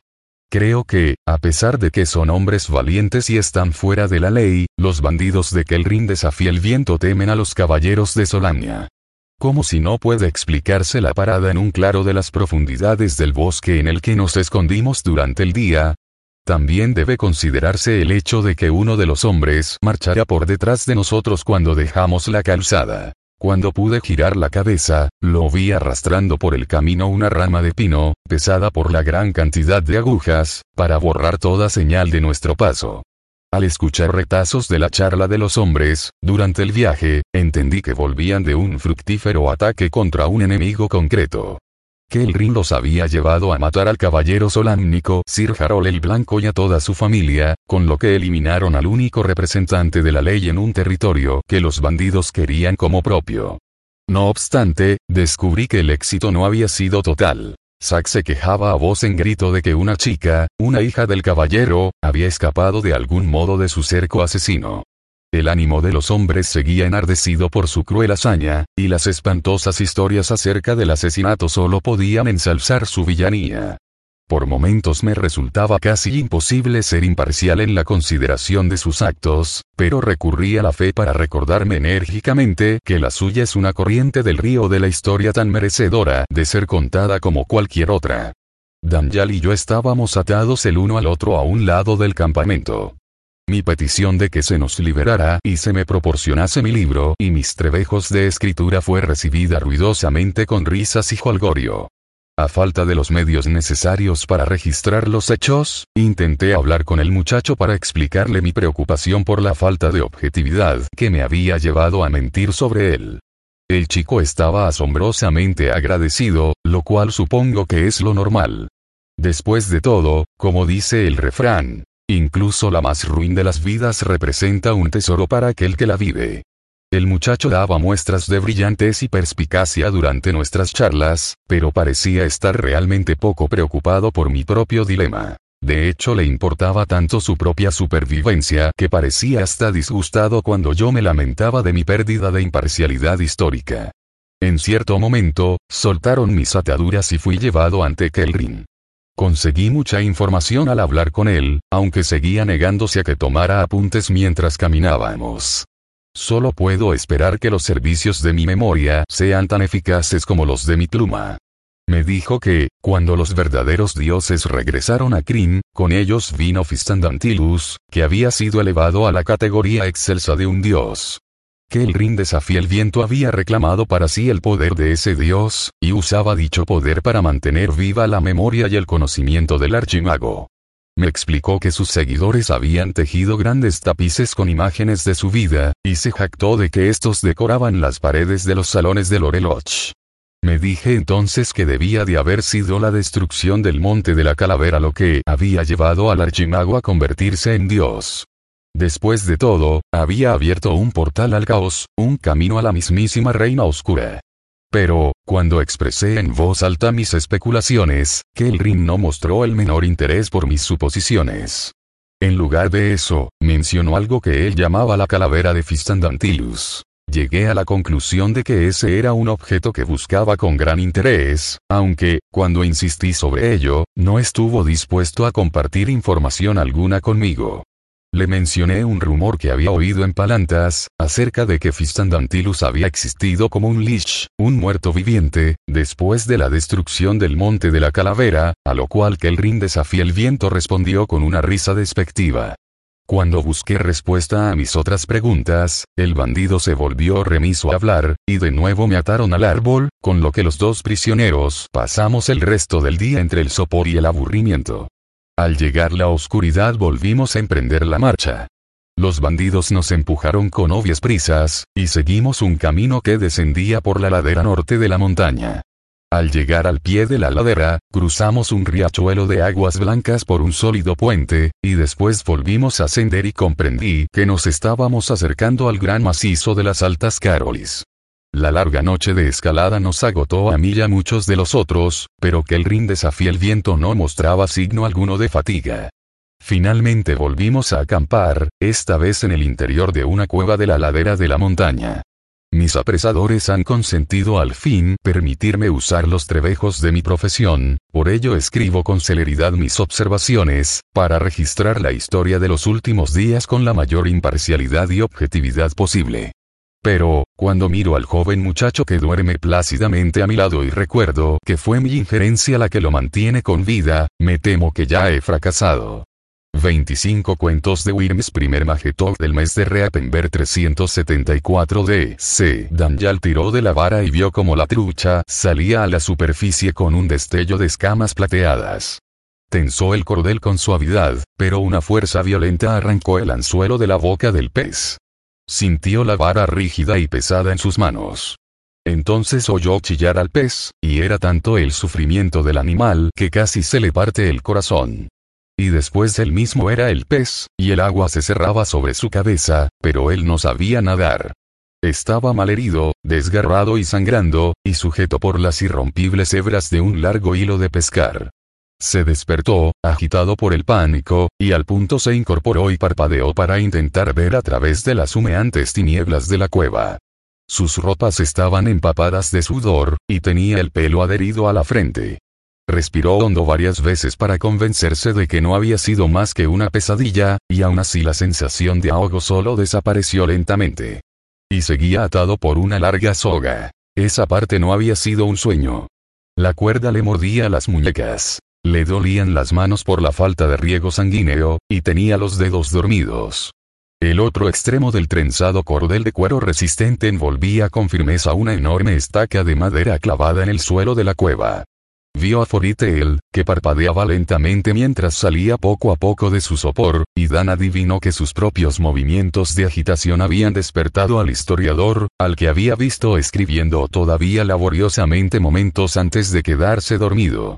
Creo que, a pesar de que son hombres valientes y están fuera de la ley, los bandidos de Kelrin desafía el viento temen a los caballeros de Solania. Como si no puede explicarse la parada en un claro de las profundidades del bosque en el que nos escondimos durante el día, también debe considerarse el hecho de que uno de los hombres marchará por detrás de nosotros cuando dejamos la calzada. Cuando pude girar la cabeza, lo vi arrastrando por el camino una rama de pino, pesada por la gran cantidad de agujas, para borrar toda señal de nuestro paso. Al escuchar retazos de la charla de los hombres, durante el viaje, entendí que volvían de un fructífero ataque contra un enemigo concreto que el Rin los había llevado a matar al caballero solámnico Sir Harold el Blanco y a toda su familia, con lo que eliminaron al único representante de la ley en un territorio que los bandidos querían como propio. No obstante, descubrí que el éxito no había sido total. Zack se quejaba a voz en grito de que una chica, una hija del caballero, había escapado de algún modo de su cerco asesino. El ánimo de los hombres seguía enardecido por su cruel hazaña, y las espantosas historias acerca del asesinato solo podían ensalzar su villanía. Por momentos me resultaba casi imposible ser imparcial en la consideración de sus actos, pero recurrí a la fe para recordarme enérgicamente que la suya es una corriente del río de la historia tan merecedora de ser contada como cualquier otra. Danyal y yo estábamos atados el uno al otro a un lado del campamento. Mi petición de que se nos liberara y se me proporcionase mi libro y mis trebejos de escritura fue recibida ruidosamente con risas y jolgorio. A falta de los medios necesarios para registrar los hechos, intenté hablar con el muchacho para explicarle mi preocupación por la falta de objetividad que me había llevado a mentir sobre él. El chico estaba asombrosamente agradecido, lo cual supongo que es lo normal. Después de todo, como dice el refrán, incluso la más ruin de las vidas representa un tesoro para aquel que la vive. El muchacho daba muestras de brillantez y perspicacia durante nuestras charlas, pero parecía estar realmente poco preocupado por mi propio dilema. De hecho le importaba tanto su propia supervivencia que parecía hasta disgustado cuando yo me lamentaba de mi pérdida de imparcialidad histórica. En cierto momento, soltaron mis ataduras y fui llevado ante Kelrin. Conseguí mucha información al hablar con él, aunque seguía negándose a que tomara apuntes mientras caminábamos. Solo puedo esperar que los servicios de mi memoria sean tan eficaces como los de mi pluma. Me dijo que, cuando los verdaderos dioses regresaron a Krim, con ellos vino Fistandantilus, que había sido elevado a la categoría excelsa de un dios. Que el Rin desafía el viento había reclamado para sí el poder de ese dios, y usaba dicho poder para mantener viva la memoria y el conocimiento del archimago. Me explicó que sus seguidores habían tejido grandes tapices con imágenes de su vida, y se jactó de que estos decoraban las paredes de los salones de Loreloch. Me dije entonces que debía de haber sido la destrucción del monte de la calavera lo que había llevado al archimago a convertirse en Dios. Después de todo, había abierto un portal al caos, un camino a la mismísima reina oscura. Pero, cuando expresé en voz alta mis especulaciones, Kelrin no mostró el menor interés por mis suposiciones. En lugar de eso, mencionó algo que él llamaba la calavera de Fistandantilus. Llegué a la conclusión de que ese era un objeto que buscaba con gran interés, aunque, cuando insistí sobre ello, no estuvo dispuesto a compartir información alguna conmigo. Le mencioné un rumor que había oído en Palantas, acerca de que Fistandantilus había existido como un Lich, un muerto viviente, después de la destrucción del monte de la calavera, a lo cual Kelrin desafía el viento respondió con una risa despectiva. Cuando busqué respuesta a mis otras preguntas, el bandido se volvió remiso a hablar, y de nuevo me ataron al árbol, con lo que los dos prisioneros pasamos el resto del día entre el sopor y el aburrimiento. Al llegar la oscuridad volvimos a emprender la marcha. Los bandidos nos empujaron con obvias prisas, y seguimos un camino que descendía por la ladera norte de la montaña. Al llegar al pie de la ladera, cruzamos un riachuelo de aguas blancas por un sólido puente, y después volvimos a ascender y comprendí que nos estábamos acercando al gran macizo de las Altas Carolis. La larga noche de escalada nos agotó a mí y a muchos de los otros, pero que el rin desafía el viento no mostraba signo alguno de fatiga. Finalmente volvimos a acampar, esta vez en el interior de una cueva de la ladera de la montaña. Mis apresadores han consentido al fin permitirme usar los trebejos de mi profesión, por ello escribo con celeridad mis observaciones, para registrar la historia de los últimos días con la mayor imparcialidad y objetividad posible. Pero, cuando miro al joven muchacho que duerme plácidamente a mi lado y recuerdo que fue mi injerencia la que lo mantiene con vida, me temo que ya he fracasado. 25 cuentos de Wyrms primer Magetov del mes de Reapenber 374 D.C. Danyal tiró de la vara y vio como la trucha salía a la superficie con un destello de escamas plateadas. Tensó el cordel con suavidad, pero una fuerza violenta arrancó el anzuelo de la boca del pez. Sintió la vara rígida y pesada en sus manos. Entonces oyó chillar al pez, y era tanto el sufrimiento del animal que casi se le parte el corazón. Y después él mismo era el pez, y el agua se cerraba sobre su cabeza, pero él no sabía nadar. Estaba malherido, desgarrado y sangrando, y sujeto por las irrompibles hebras de un largo hilo de pescar. Se despertó, agitado por el pánico, y al punto se incorporó y parpadeó para intentar ver a través de las humeantes tinieblas de la cueva. Sus ropas estaban empapadas de sudor, y tenía el pelo adherido a la frente. Respiró hondo varias veces para convencerse de que no había sido más que una pesadilla, y aún así la sensación de ahogo solo desapareció lentamente. Y seguía atado por una larga soga. Esa parte no había sido un sueño. La cuerda le mordía las muñecas. Le dolían las manos por la falta de riego sanguíneo, y tenía los dedos dormidos. El otro extremo del trenzado cordel de cuero resistente envolvía con firmeza una enorme estaca de madera clavada en el suelo de la cueva. Vio a Foritel, que parpadeaba lentamente mientras salía poco a poco de su sopor, y Dan adivinó que sus propios movimientos de agitación habían despertado al historiador, al que había visto escribiendo todavía laboriosamente momentos antes de quedarse dormido.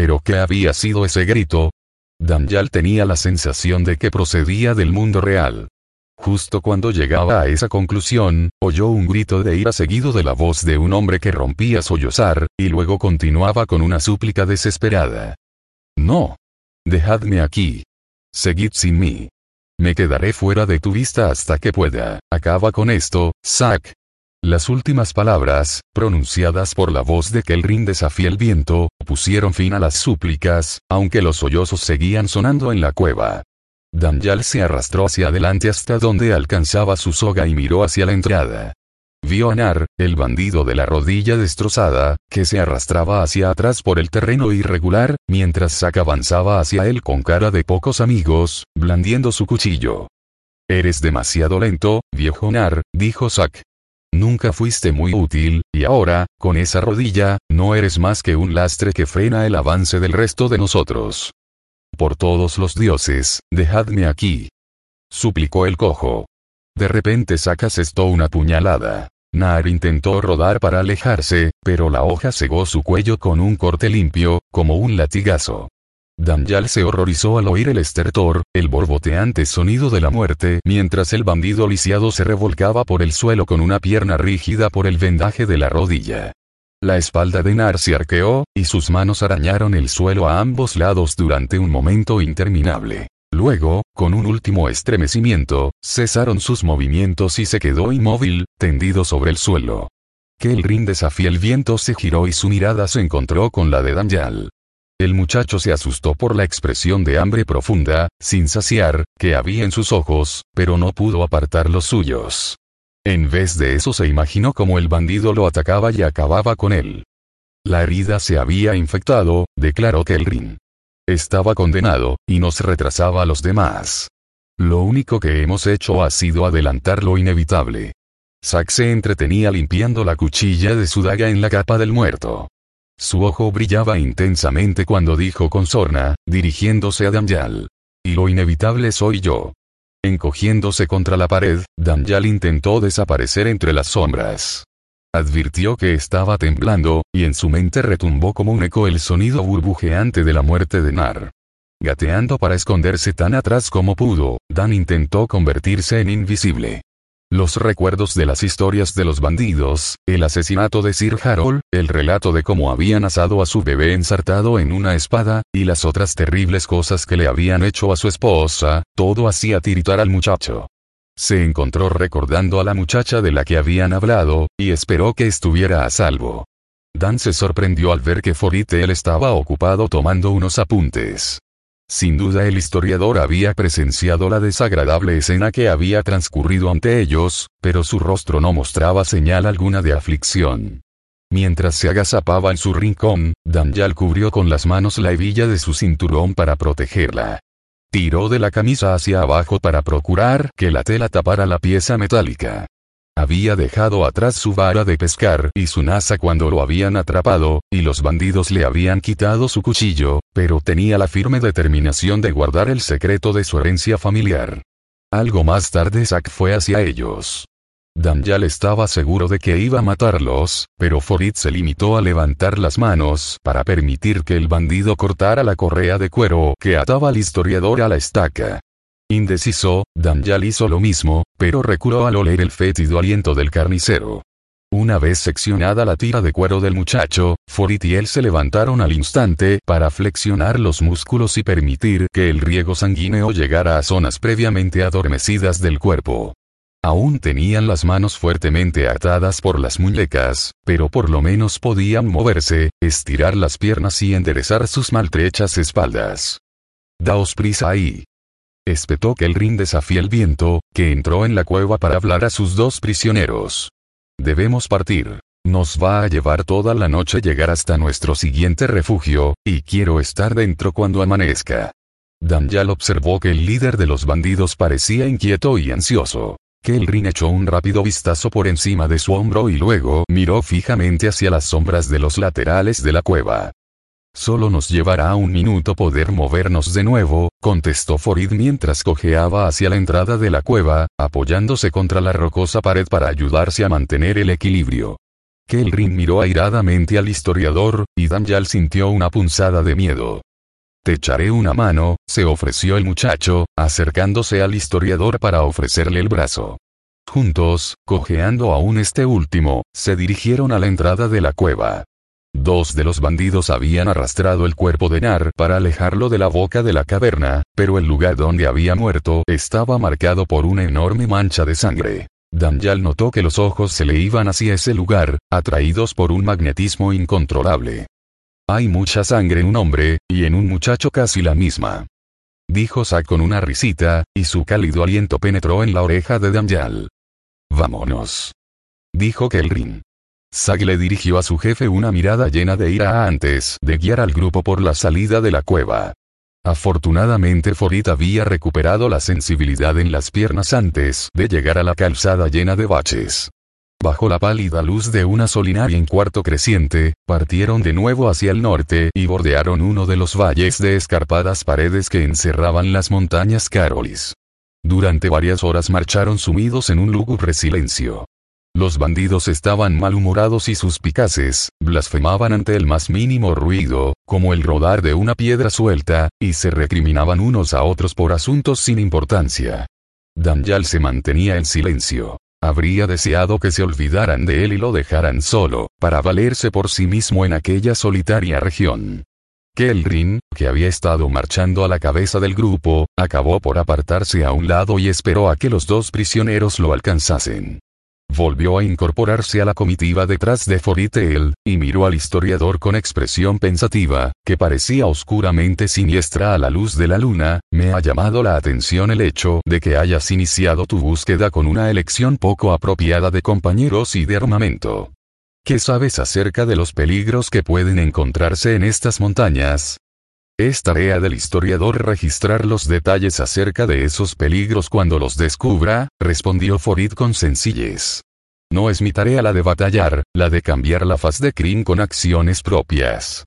¿Pero qué había sido ese grito? Danyal tenía la sensación de que procedía del mundo real. Justo cuando llegaba a esa conclusión, oyó un grito de ira seguido de la voz de un hombre que rompía sollozar, y luego continuaba con una súplica desesperada. No. Dejadme aquí. Seguid sin mí. Me quedaré fuera de tu vista hasta que pueda. Acaba con esto, Zack. Las últimas palabras, pronunciadas por la voz de Kelrin desafía el viento, pusieron fin a las súplicas, aunque los sollozos seguían sonando en la cueva. Danyal se arrastró hacia adelante hasta donde alcanzaba su soga y miró hacia la entrada. Vio a Nar, el bandido de la rodilla destrozada, que se arrastraba hacia atrás por el terreno irregular, mientras Zack avanzaba hacia él con cara de pocos amigos, blandiendo su cuchillo. Eres demasiado lento, viejo Nar, dijo Zack. Nunca fuiste muy útil, y ahora, con esa rodilla, no eres más que un lastre que frena el avance del resto de nosotros. Por todos los dioses, dejadme aquí. Suplicó el cojo. De repente sacas esto una puñalada. Nar intentó rodar para alejarse, pero la hoja cegó su cuello con un corte limpio, como un latigazo. Danyal se horrorizó al oír el estertor, el borboteante sonido de la muerte, mientras el bandido lisiado se revolcaba por el suelo con una pierna rígida por el vendaje de la rodilla. La espalda de Nar se arqueó, y sus manos arañaron el suelo a ambos lados durante un momento interminable. Luego, con un último estremecimiento, cesaron sus movimientos y se quedó inmóvil, tendido sobre el suelo. Kelrin desafía el viento se giró y su mirada se encontró con la de Danyal. El muchacho se asustó por la expresión de hambre profunda, sin saciar, que había en sus ojos, pero no pudo apartar los suyos. En vez de eso se imaginó cómo el bandido lo atacaba y acababa con él. La herida se había infectado, declaró Kelrin. Estaba condenado, y nos retrasaba a los demás. Lo único que hemos hecho ha sido adelantar lo inevitable. Zack se entretenía limpiando la cuchilla de su daga en la capa del muerto. Su ojo brillaba intensamente cuando dijo con sorna, dirigiéndose a Danyal. Y lo inevitable soy yo. Encogiéndose contra la pared, Danyal intentó desaparecer entre las sombras. Advirtió que estaba temblando, y en su mente retumbó como un eco el sonido burbujeante de la muerte de Nar. Gateando para esconderse tan atrás como pudo, Dan intentó convertirse en invisible. Los recuerdos de las historias de los bandidos, el asesinato de Sir Harold, el relato de cómo habían asado a su bebé ensartado en una espada, y las otras terribles cosas que le habían hecho a su esposa, todo hacía tiritar al muchacho. Se encontró recordando a la muchacha de la que habían hablado, y esperó que estuviera a salvo. Dan se sorprendió al ver que Foritel estaba ocupado tomando unos apuntes. Sin duda el historiador había presenciado la desagradable escena que había transcurrido ante ellos, pero su rostro no mostraba señal alguna de aflicción. Mientras se agazapaba en su rincón, Danyal cubrió con las manos la hebilla de su cinturón para protegerla. Tiró de la camisa hacia abajo para procurar que la tela tapara la pieza metálica. Había dejado atrás su vara de pescar y su nasa cuando lo habían atrapado, y los bandidos le habían quitado su cuchillo, pero tenía la firme determinación de guardar el secreto de su herencia familiar. Algo más tarde Zack fue hacia ellos. Danyal estaba seguro de que iba a matarlos, pero Forit se limitó a levantar las manos para permitir que el bandido cortara la correa de cuero que ataba al historiador a la estaca. Indeciso, Danyal hizo lo mismo, pero reculó al oler el fétido aliento del carnicero. Una vez seccionada la tira de cuero del muchacho, Forit y él se levantaron al instante para flexionar los músculos y permitir que el riego sanguíneo llegara a zonas previamente adormecidas del cuerpo. Aún tenían las manos fuertemente atadas por las muñecas, pero por lo menos podían moverse, estirar las piernas y enderezar sus maltrechas espaldas. Daos prisa ahí, espetó que el rin desafía el viento, que entró en la cueva para hablar a sus dos prisioneros. Debemos partir. Nos va a llevar toda la noche llegar hasta nuestro siguiente refugio, y quiero estar dentro cuando amanezca. Danyal observó que el líder de los bandidos parecía inquieto y ansioso. Kelrin echó un rápido vistazo por encima de su hombro y luego miró fijamente hacia las sombras de los laterales de la cueva. Solo nos llevará un minuto poder movernos de nuevo, contestó Forid mientras cojeaba hacia la entrada de la cueva, apoyándose contra la rocosa pared para ayudarse a mantener el equilibrio. Kelrin miró airadamente al historiador, y Danyal sintió una punzada de miedo. Te echaré una mano, se ofreció el muchacho, acercándose al historiador para ofrecerle el brazo. Juntos, cojeando aún este último, se dirigieron a la entrada de la cueva. Dos de los bandidos habían arrastrado el cuerpo de Nar para alejarlo de la boca de la caverna, pero el lugar donde había muerto estaba marcado por una enorme mancha de sangre. Danyal notó que los ojos se le iban hacia ese lugar, atraídos por un magnetismo incontrolable. Hay mucha sangre en un hombre, y en un muchacho casi la misma. Dijo Zack con una risita, y su cálido aliento penetró en la oreja de Danyal. Vámonos. Dijo Kelrin. Zack le dirigió a su jefe una mirada llena de ira antes de guiar al grupo por la salida de la cueva. Afortunadamente Forit había recuperado la sensibilidad en las piernas antes de llegar a la calzada llena de baches. Bajo la pálida luz de una solinaria en cuarto creciente, partieron de nuevo hacia el norte y bordearon uno de los valles de escarpadas paredes que encerraban las montañas Carolis. Durante varias horas marcharon sumidos en un lúgubre silencio. Los bandidos estaban malhumorados y suspicaces, blasfemaban ante el más mínimo ruido, como el rodar de una piedra suelta, y se recriminaban unos a otros por asuntos sin importancia. Danyal se mantenía en silencio. Habría deseado que se olvidaran de él y lo dejaran solo, para valerse por sí mismo en aquella solitaria región. Kelrin, que había estado marchando a la cabeza del grupo, acabó por apartarse a un lado y esperó a que los dos prisioneros lo alcanzasen. Volvió a incorporarse a la comitiva detrás de Foritel, y miró al historiador con expresión pensativa, que parecía oscuramente siniestra a la luz de la luna, me ha llamado la atención el hecho de que hayas iniciado tu búsqueda con una elección poco apropiada de compañeros y de armamento. ¿Qué sabes acerca de los peligros que pueden encontrarse en estas montañas? Es tarea del historiador registrar los detalles acerca de esos peligros cuando los descubra, respondió Forid con sencillez. No es mi tarea la de batallar, la de cambiar la faz de Kryn con acciones propias.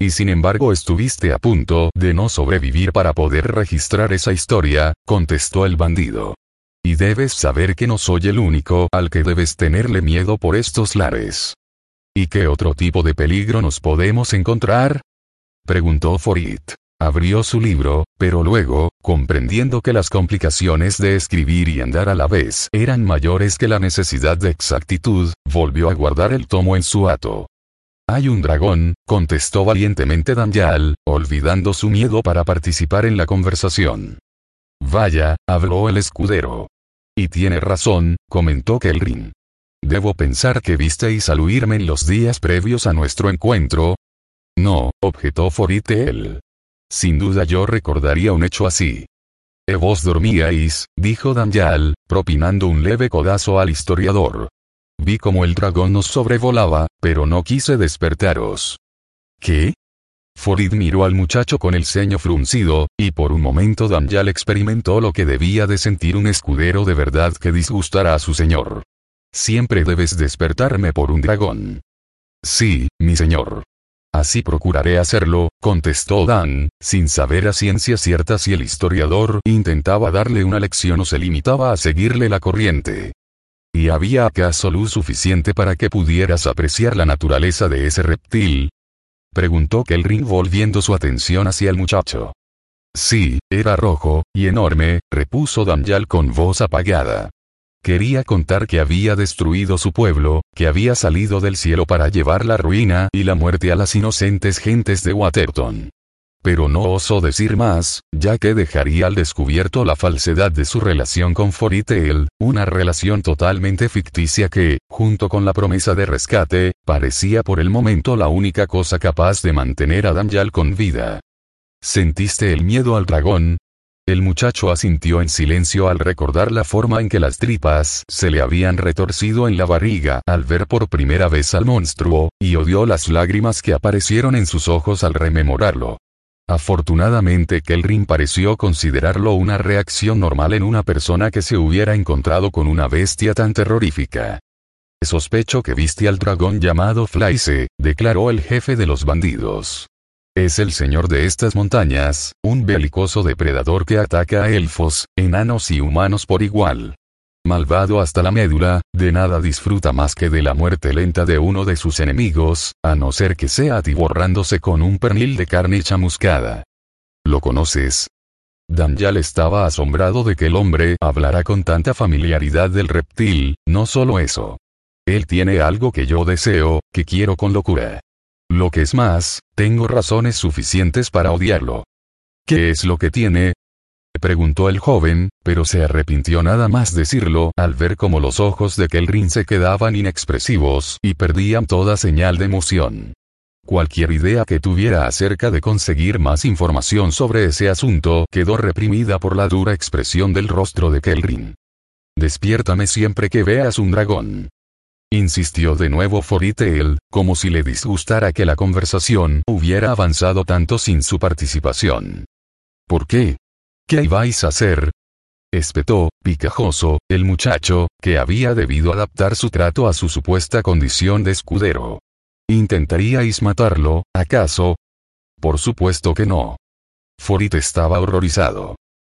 Y sin embargo estuviste a punto de no sobrevivir para poder registrar esa historia, contestó el bandido. Y debes saber que no soy el único al que debes tenerle miedo por estos lares. ¿Y qué otro tipo de peligro nos podemos encontrar? Preguntó Forit. Abrió su libro, pero luego, comprendiendo que las complicaciones de escribir y andar a la vez eran mayores que la necesidad de exactitud, volvió a guardar el tomo en su hato. Hay un dragón, contestó valientemente Danyal, olvidando su miedo para participar en la conversación. Vaya, habló el escudero. Y tiene razón, comentó Kelrin. Debo pensar que visteis al huirme en los días previos a nuestro encuentro, no, objetó Foritel. Sin duda yo recordaría un hecho así. E vos dormíais, dijo Danyal, propinando un leve codazo al historiador. Vi como el dragón nos sobrevolaba, pero no quise despertaros. ¿Qué? Forid miró al muchacho con el ceño fruncido, y por un momento Danyal experimentó lo que debía de sentir un escudero de verdad que disgustara a su señor. Siempre debes despertarme por un dragón. Sí, mi señor. Así procuraré hacerlo, contestó Dan, sin saber a ciencia cierta si el historiador intentaba darle una lección o se limitaba a seguirle la corriente. ¿Y había acaso luz suficiente para que pudieras apreciar la naturaleza de ese reptil? Preguntó Kelrin volviendo su atención hacia el muchacho. Sí, era rojo, y enorme, repuso Danyal con voz apagada. Quería contar que había destruido su pueblo, que había salido del cielo para llevar la ruina y la muerte a las inocentes gentes de Waterton. Pero no osó decir más, ya que dejaría al descubierto la falsedad de su relación con Foritel, una relación totalmente ficticia que, junto con la promesa de rescate, parecía por el momento la única cosa capaz de mantener a Danyal con vida. ¿Sentiste el miedo al dragón? El muchacho asintió en silencio al recordar la forma en que las tripas se le habían retorcido en la barriga al ver por primera vez al monstruo, y odió las lágrimas que aparecieron en sus ojos al rememorarlo. Afortunadamente Kelrin pareció considerarlo una reacción normal en una persona que se hubiera encontrado con una bestia tan terrorífica. Sospecho que viste al dragón llamado Flaise, declaró el jefe de los bandidos. Es el señor de estas montañas, un belicoso depredador que ataca a elfos, enanos y humanos por igual. Malvado hasta la médula, de nada disfruta más que de la muerte lenta de uno de sus enemigos, a no ser que sea atiborrándose con un pernil de carne chamuscada. ¿Lo conoces? Danyal estaba asombrado de que el hombre hablara con tanta familiaridad del reptil, no solo eso. Él tiene algo que yo deseo, que quiero con locura. Lo que es más, tengo razones suficientes para odiarlo. ¿Qué es lo que tiene? preguntó el joven, pero se arrepintió nada más decirlo al ver cómo los ojos de Kelrin se quedaban inexpresivos y perdían toda señal de emoción. Cualquier idea que tuviera acerca de conseguir más información sobre ese asunto quedó reprimida por la dura expresión del rostro de Kelrin. Despiértame siempre que veas un dragón. Insistió de nuevo Foritail, como si le disgustara que la conversación hubiera avanzado tanto sin su participación. ¿Por qué? ¿Qué ibais a hacer? espetó, picajoso, el muchacho, que había debido adaptar su trato a su supuesta condición de escudero. ¿Intentaríais matarlo, acaso? Por supuesto que no. Forit estaba horrorizado.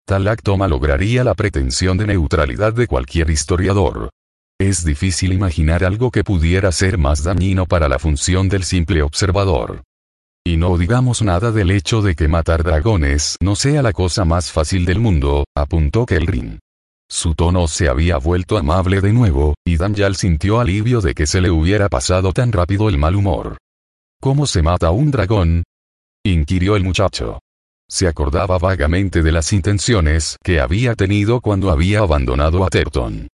Tal acto malograría la pretensión de neutralidad de cualquier historiador. Es difícil imaginar algo que pudiera ser más dañino para la función del simple observador. Y no digamos nada del hecho de que matar dragones no sea la cosa más fácil del mundo, apuntó Kelrin. Su tono se había vuelto amable de nuevo, y Danyal sintió alivio de que se le hubiera pasado tan rápido el mal humor. ¿Cómo se mata un dragón? inquirió el muchacho. Se acordaba vagamente de las intenciones que había tenido cuando había abandonado a Terton.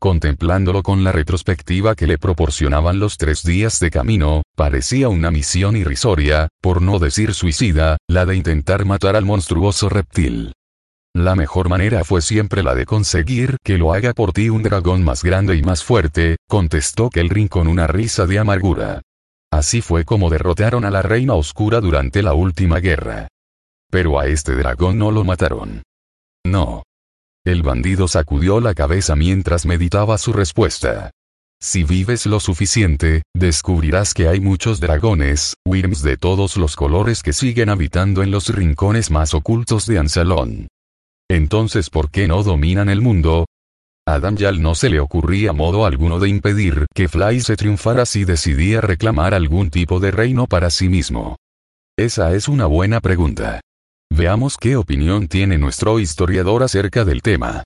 Contemplándolo con la retrospectiva que le proporcionaban los tres días de camino, parecía una misión irrisoria, por no decir suicida, la de intentar matar al monstruoso reptil. La mejor manera fue siempre la de conseguir que lo haga por ti un dragón más grande y más fuerte, contestó Kelrin con una risa de amargura. Así fue como derrotaron a la Reina Oscura durante la última guerra. Pero a este dragón no lo mataron. No. El bandido sacudió la cabeza mientras meditaba su respuesta. Si vives lo suficiente, descubrirás que hay muchos dragones, Wyrms de todos los colores que siguen habitando en los rincones más ocultos de Ansalón. Entonces, ¿por qué no dominan el mundo? A Danyal no se le ocurría modo alguno de impedir que Fly se triunfara si decidía reclamar algún tipo de reino para sí mismo. Esa es una buena pregunta. Veamos qué opinión tiene nuestro historiador acerca del tema.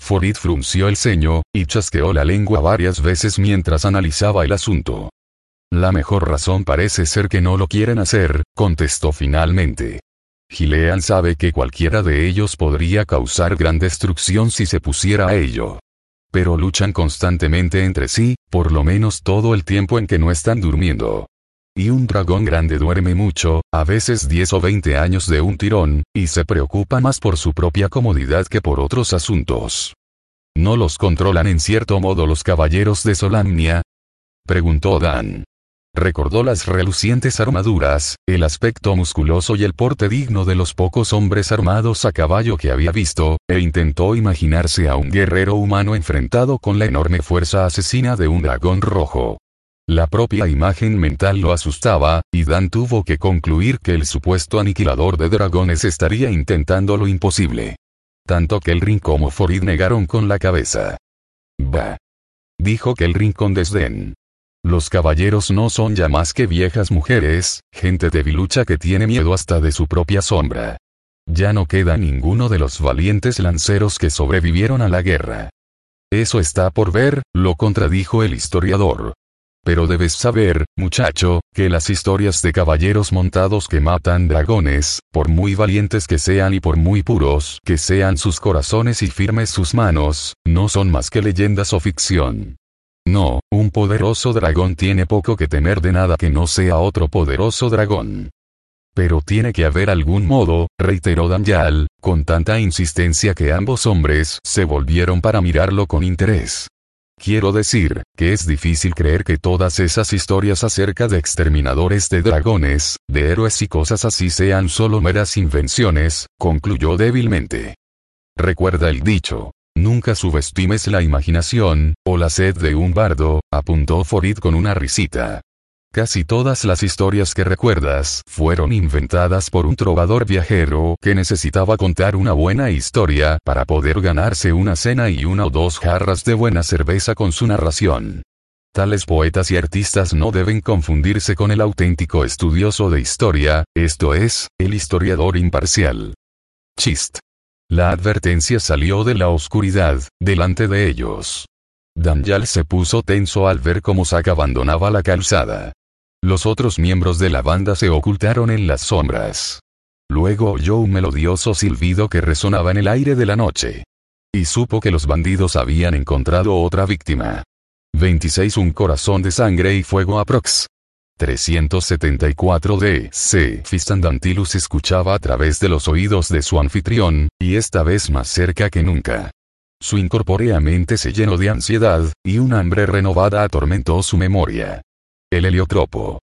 Forid frunció el ceño, y chasqueó la lengua varias veces mientras analizaba el asunto. La mejor razón parece ser que no lo quieren hacer, contestó finalmente. Gilean sabe que cualquiera de ellos podría causar gran destrucción si se pusiera a ello. Pero luchan constantemente entre sí, por lo menos todo el tiempo en que no están durmiendo. Y un dragón grande duerme mucho, a veces 10 o 20 años de un tirón, y se preocupa más por su propia comodidad que por otros asuntos. ¿No los controlan en cierto modo los caballeros de Solamnia? Preguntó Dan. Recordó las relucientes armaduras, el aspecto musculoso y el porte digno de los pocos hombres armados a caballo que había visto, e intentó imaginarse a un guerrero humano enfrentado con la enorme fuerza asesina de un dragón rojo. La propia imagen mental lo asustaba, y Dan tuvo que concluir que el supuesto aniquilador de dragones estaría intentando lo imposible. Tanto Kelrin como Forid negaron con la cabeza. Bah. Dijo Kelrin con desdén. Los caballeros no son ya más que viejas mujeres, gente debilucha que tiene miedo hasta de su propia sombra. Ya no queda ninguno de los valientes lanceros que sobrevivieron a la guerra. Eso está por ver, lo contradijo el historiador. Pero debes saber, muchacho, que las historias de caballeros montados que matan dragones, por muy valientes que sean y por muy puros que sean sus corazones y firmes sus manos, no son más que leyendas o ficción. No, un poderoso dragón tiene poco que temer de nada que no sea otro poderoso dragón. Pero tiene que haber algún modo, reiteró Danyal, con tanta insistencia que ambos hombres se volvieron para mirarlo con interés. Quiero decir, que es difícil creer que todas esas historias acerca de exterminadores de dragones, de héroes y cosas así sean solo meras invenciones, concluyó débilmente. Recuerda el dicho. Nunca subestimes la imaginación, o la sed de un bardo, apuntó Forid con una risita. Casi todas las historias que recuerdas fueron inventadas por un trovador viajero que necesitaba contar una buena historia para poder ganarse una cena y una o dos jarras de buena cerveza con su narración. Tales poetas y artistas no deben confundirse con el auténtico estudioso de historia, esto es, el historiador imparcial. Chist. La advertencia salió de la oscuridad, delante de ellos. Daniel se puso tenso al ver cómo Zack abandonaba la calzada. Los otros miembros de la banda se ocultaron en las sombras. Luego oyó un melodioso silbido que resonaba en el aire de la noche. Y supo que los bandidos habían encontrado otra víctima. 26 Un corazón de sangre y fuego aprox. 374 DC Fistandantilus escuchaba a través de los oídos de su anfitrión, y esta vez más cerca que nunca. Su incorpórea mente se llenó de ansiedad, y una hambre renovada atormentó su memoria. El heliotropo.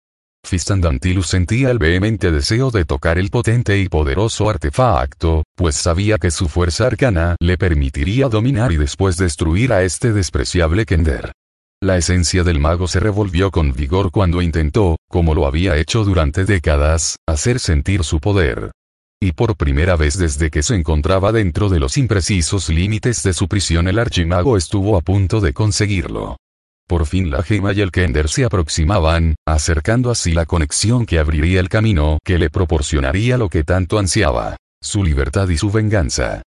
Fistandantilus sentía el vehemente deseo de tocar el potente y poderoso artefacto, pues sabía que su fuerza arcana le permitiría dominar y después destruir a este despreciable Kender. La esencia del mago se revolvió con vigor cuando intentó, como lo había hecho durante décadas, hacer sentir su poder. Y por primera vez desde que se encontraba dentro de los imprecisos límites de su prisión el archimago estuvo a punto de conseguirlo. Por fin la gema y el Kender se aproximaban, acercando así la conexión que abriría el camino que le proporcionaría lo que tanto ansiaba, su libertad y su venganza.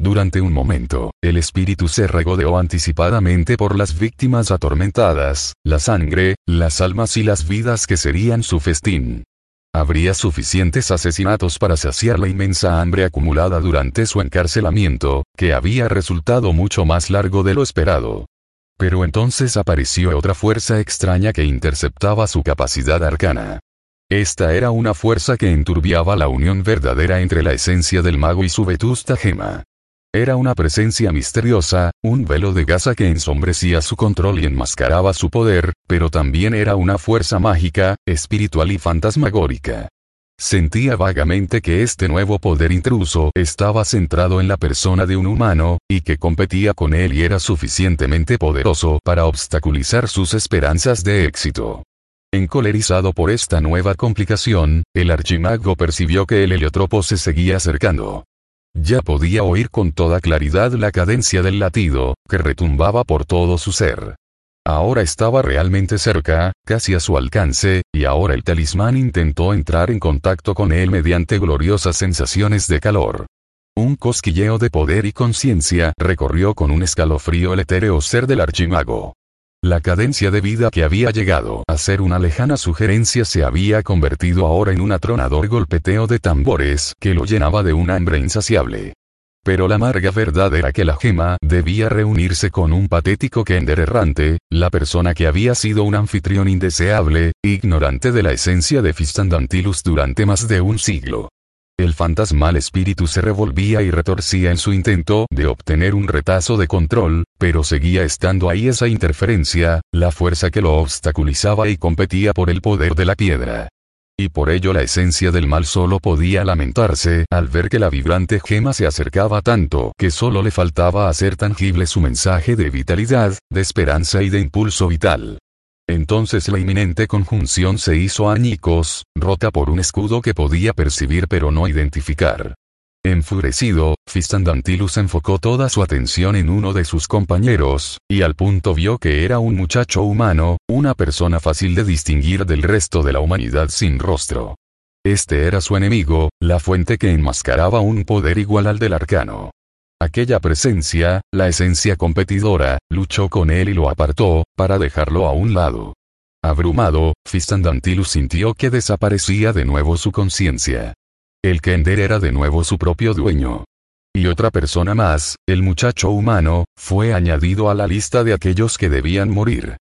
Durante un momento, el espíritu se regodeó anticipadamente por las víctimas atormentadas, la sangre, las almas y las vidas que serían su festín. Habría suficientes asesinatos para saciar la inmensa hambre acumulada durante su encarcelamiento, que había resultado mucho más largo de lo esperado. Pero entonces apareció otra fuerza extraña que interceptaba su capacidad arcana. Esta era una fuerza que enturbiaba la unión verdadera entre la esencia del mago y su vetusta gema. Era una presencia misteriosa, un velo de gasa que ensombrecía su control y enmascaraba su poder, pero también era una fuerza mágica, espiritual y fantasmagórica. Sentía vagamente que este nuevo poder intruso estaba centrado en la persona de un humano, y que competía con él y era suficientemente poderoso para obstaculizar sus esperanzas de éxito. Encolerizado por esta nueva complicación, el archimago percibió que el heliotropo se seguía acercando. Ya podía oír con toda claridad la cadencia del latido, que retumbaba por todo su ser. Ahora estaba realmente cerca, casi a su alcance, y ahora el talismán intentó entrar en contacto con él mediante gloriosas sensaciones de calor. Un cosquilleo de poder y conciencia recorrió con un escalofrío el etéreo ser del archimago. La cadencia de vida que había llegado a ser una lejana sugerencia se había convertido ahora en un atronador golpeteo de tambores que lo llenaba de un hambre insaciable. Pero la amarga verdad era que la gema debía reunirse con un patético Kender errante, la persona que había sido un anfitrión indeseable, ignorante de la esencia de Fistandantilus durante más de un siglo. El fantasmal espíritu se revolvía y retorcía en su intento de obtener un retazo de control, pero seguía estando ahí esa interferencia, la fuerza que lo obstaculizaba y competía por el poder de la piedra. Y por ello la esencia del mal solo podía lamentarse al ver que la vibrante gema se acercaba tanto que solo le faltaba hacer tangible su mensaje de vitalidad, de esperanza y de impulso vital. Entonces la inminente conjunción se hizo añicos, rota por un escudo que podía percibir pero no identificar. Enfurecido, Fistandantilus enfocó toda su atención en uno de sus compañeros, y al punto vio que era un muchacho humano, una persona fácil de distinguir del resto de la humanidad sin rostro. Este era su enemigo, la fuente que enmascaraba un poder igual al del arcano. Aquella presencia, la esencia competidora, luchó con él y lo apartó, para dejarlo a un lado. Abrumado, Fistandantilus sintió que desaparecía de nuevo su conciencia. El Kender era de nuevo su propio dueño. Y otra persona más, el muchacho humano, fue añadido a la lista de aquellos que debían morir.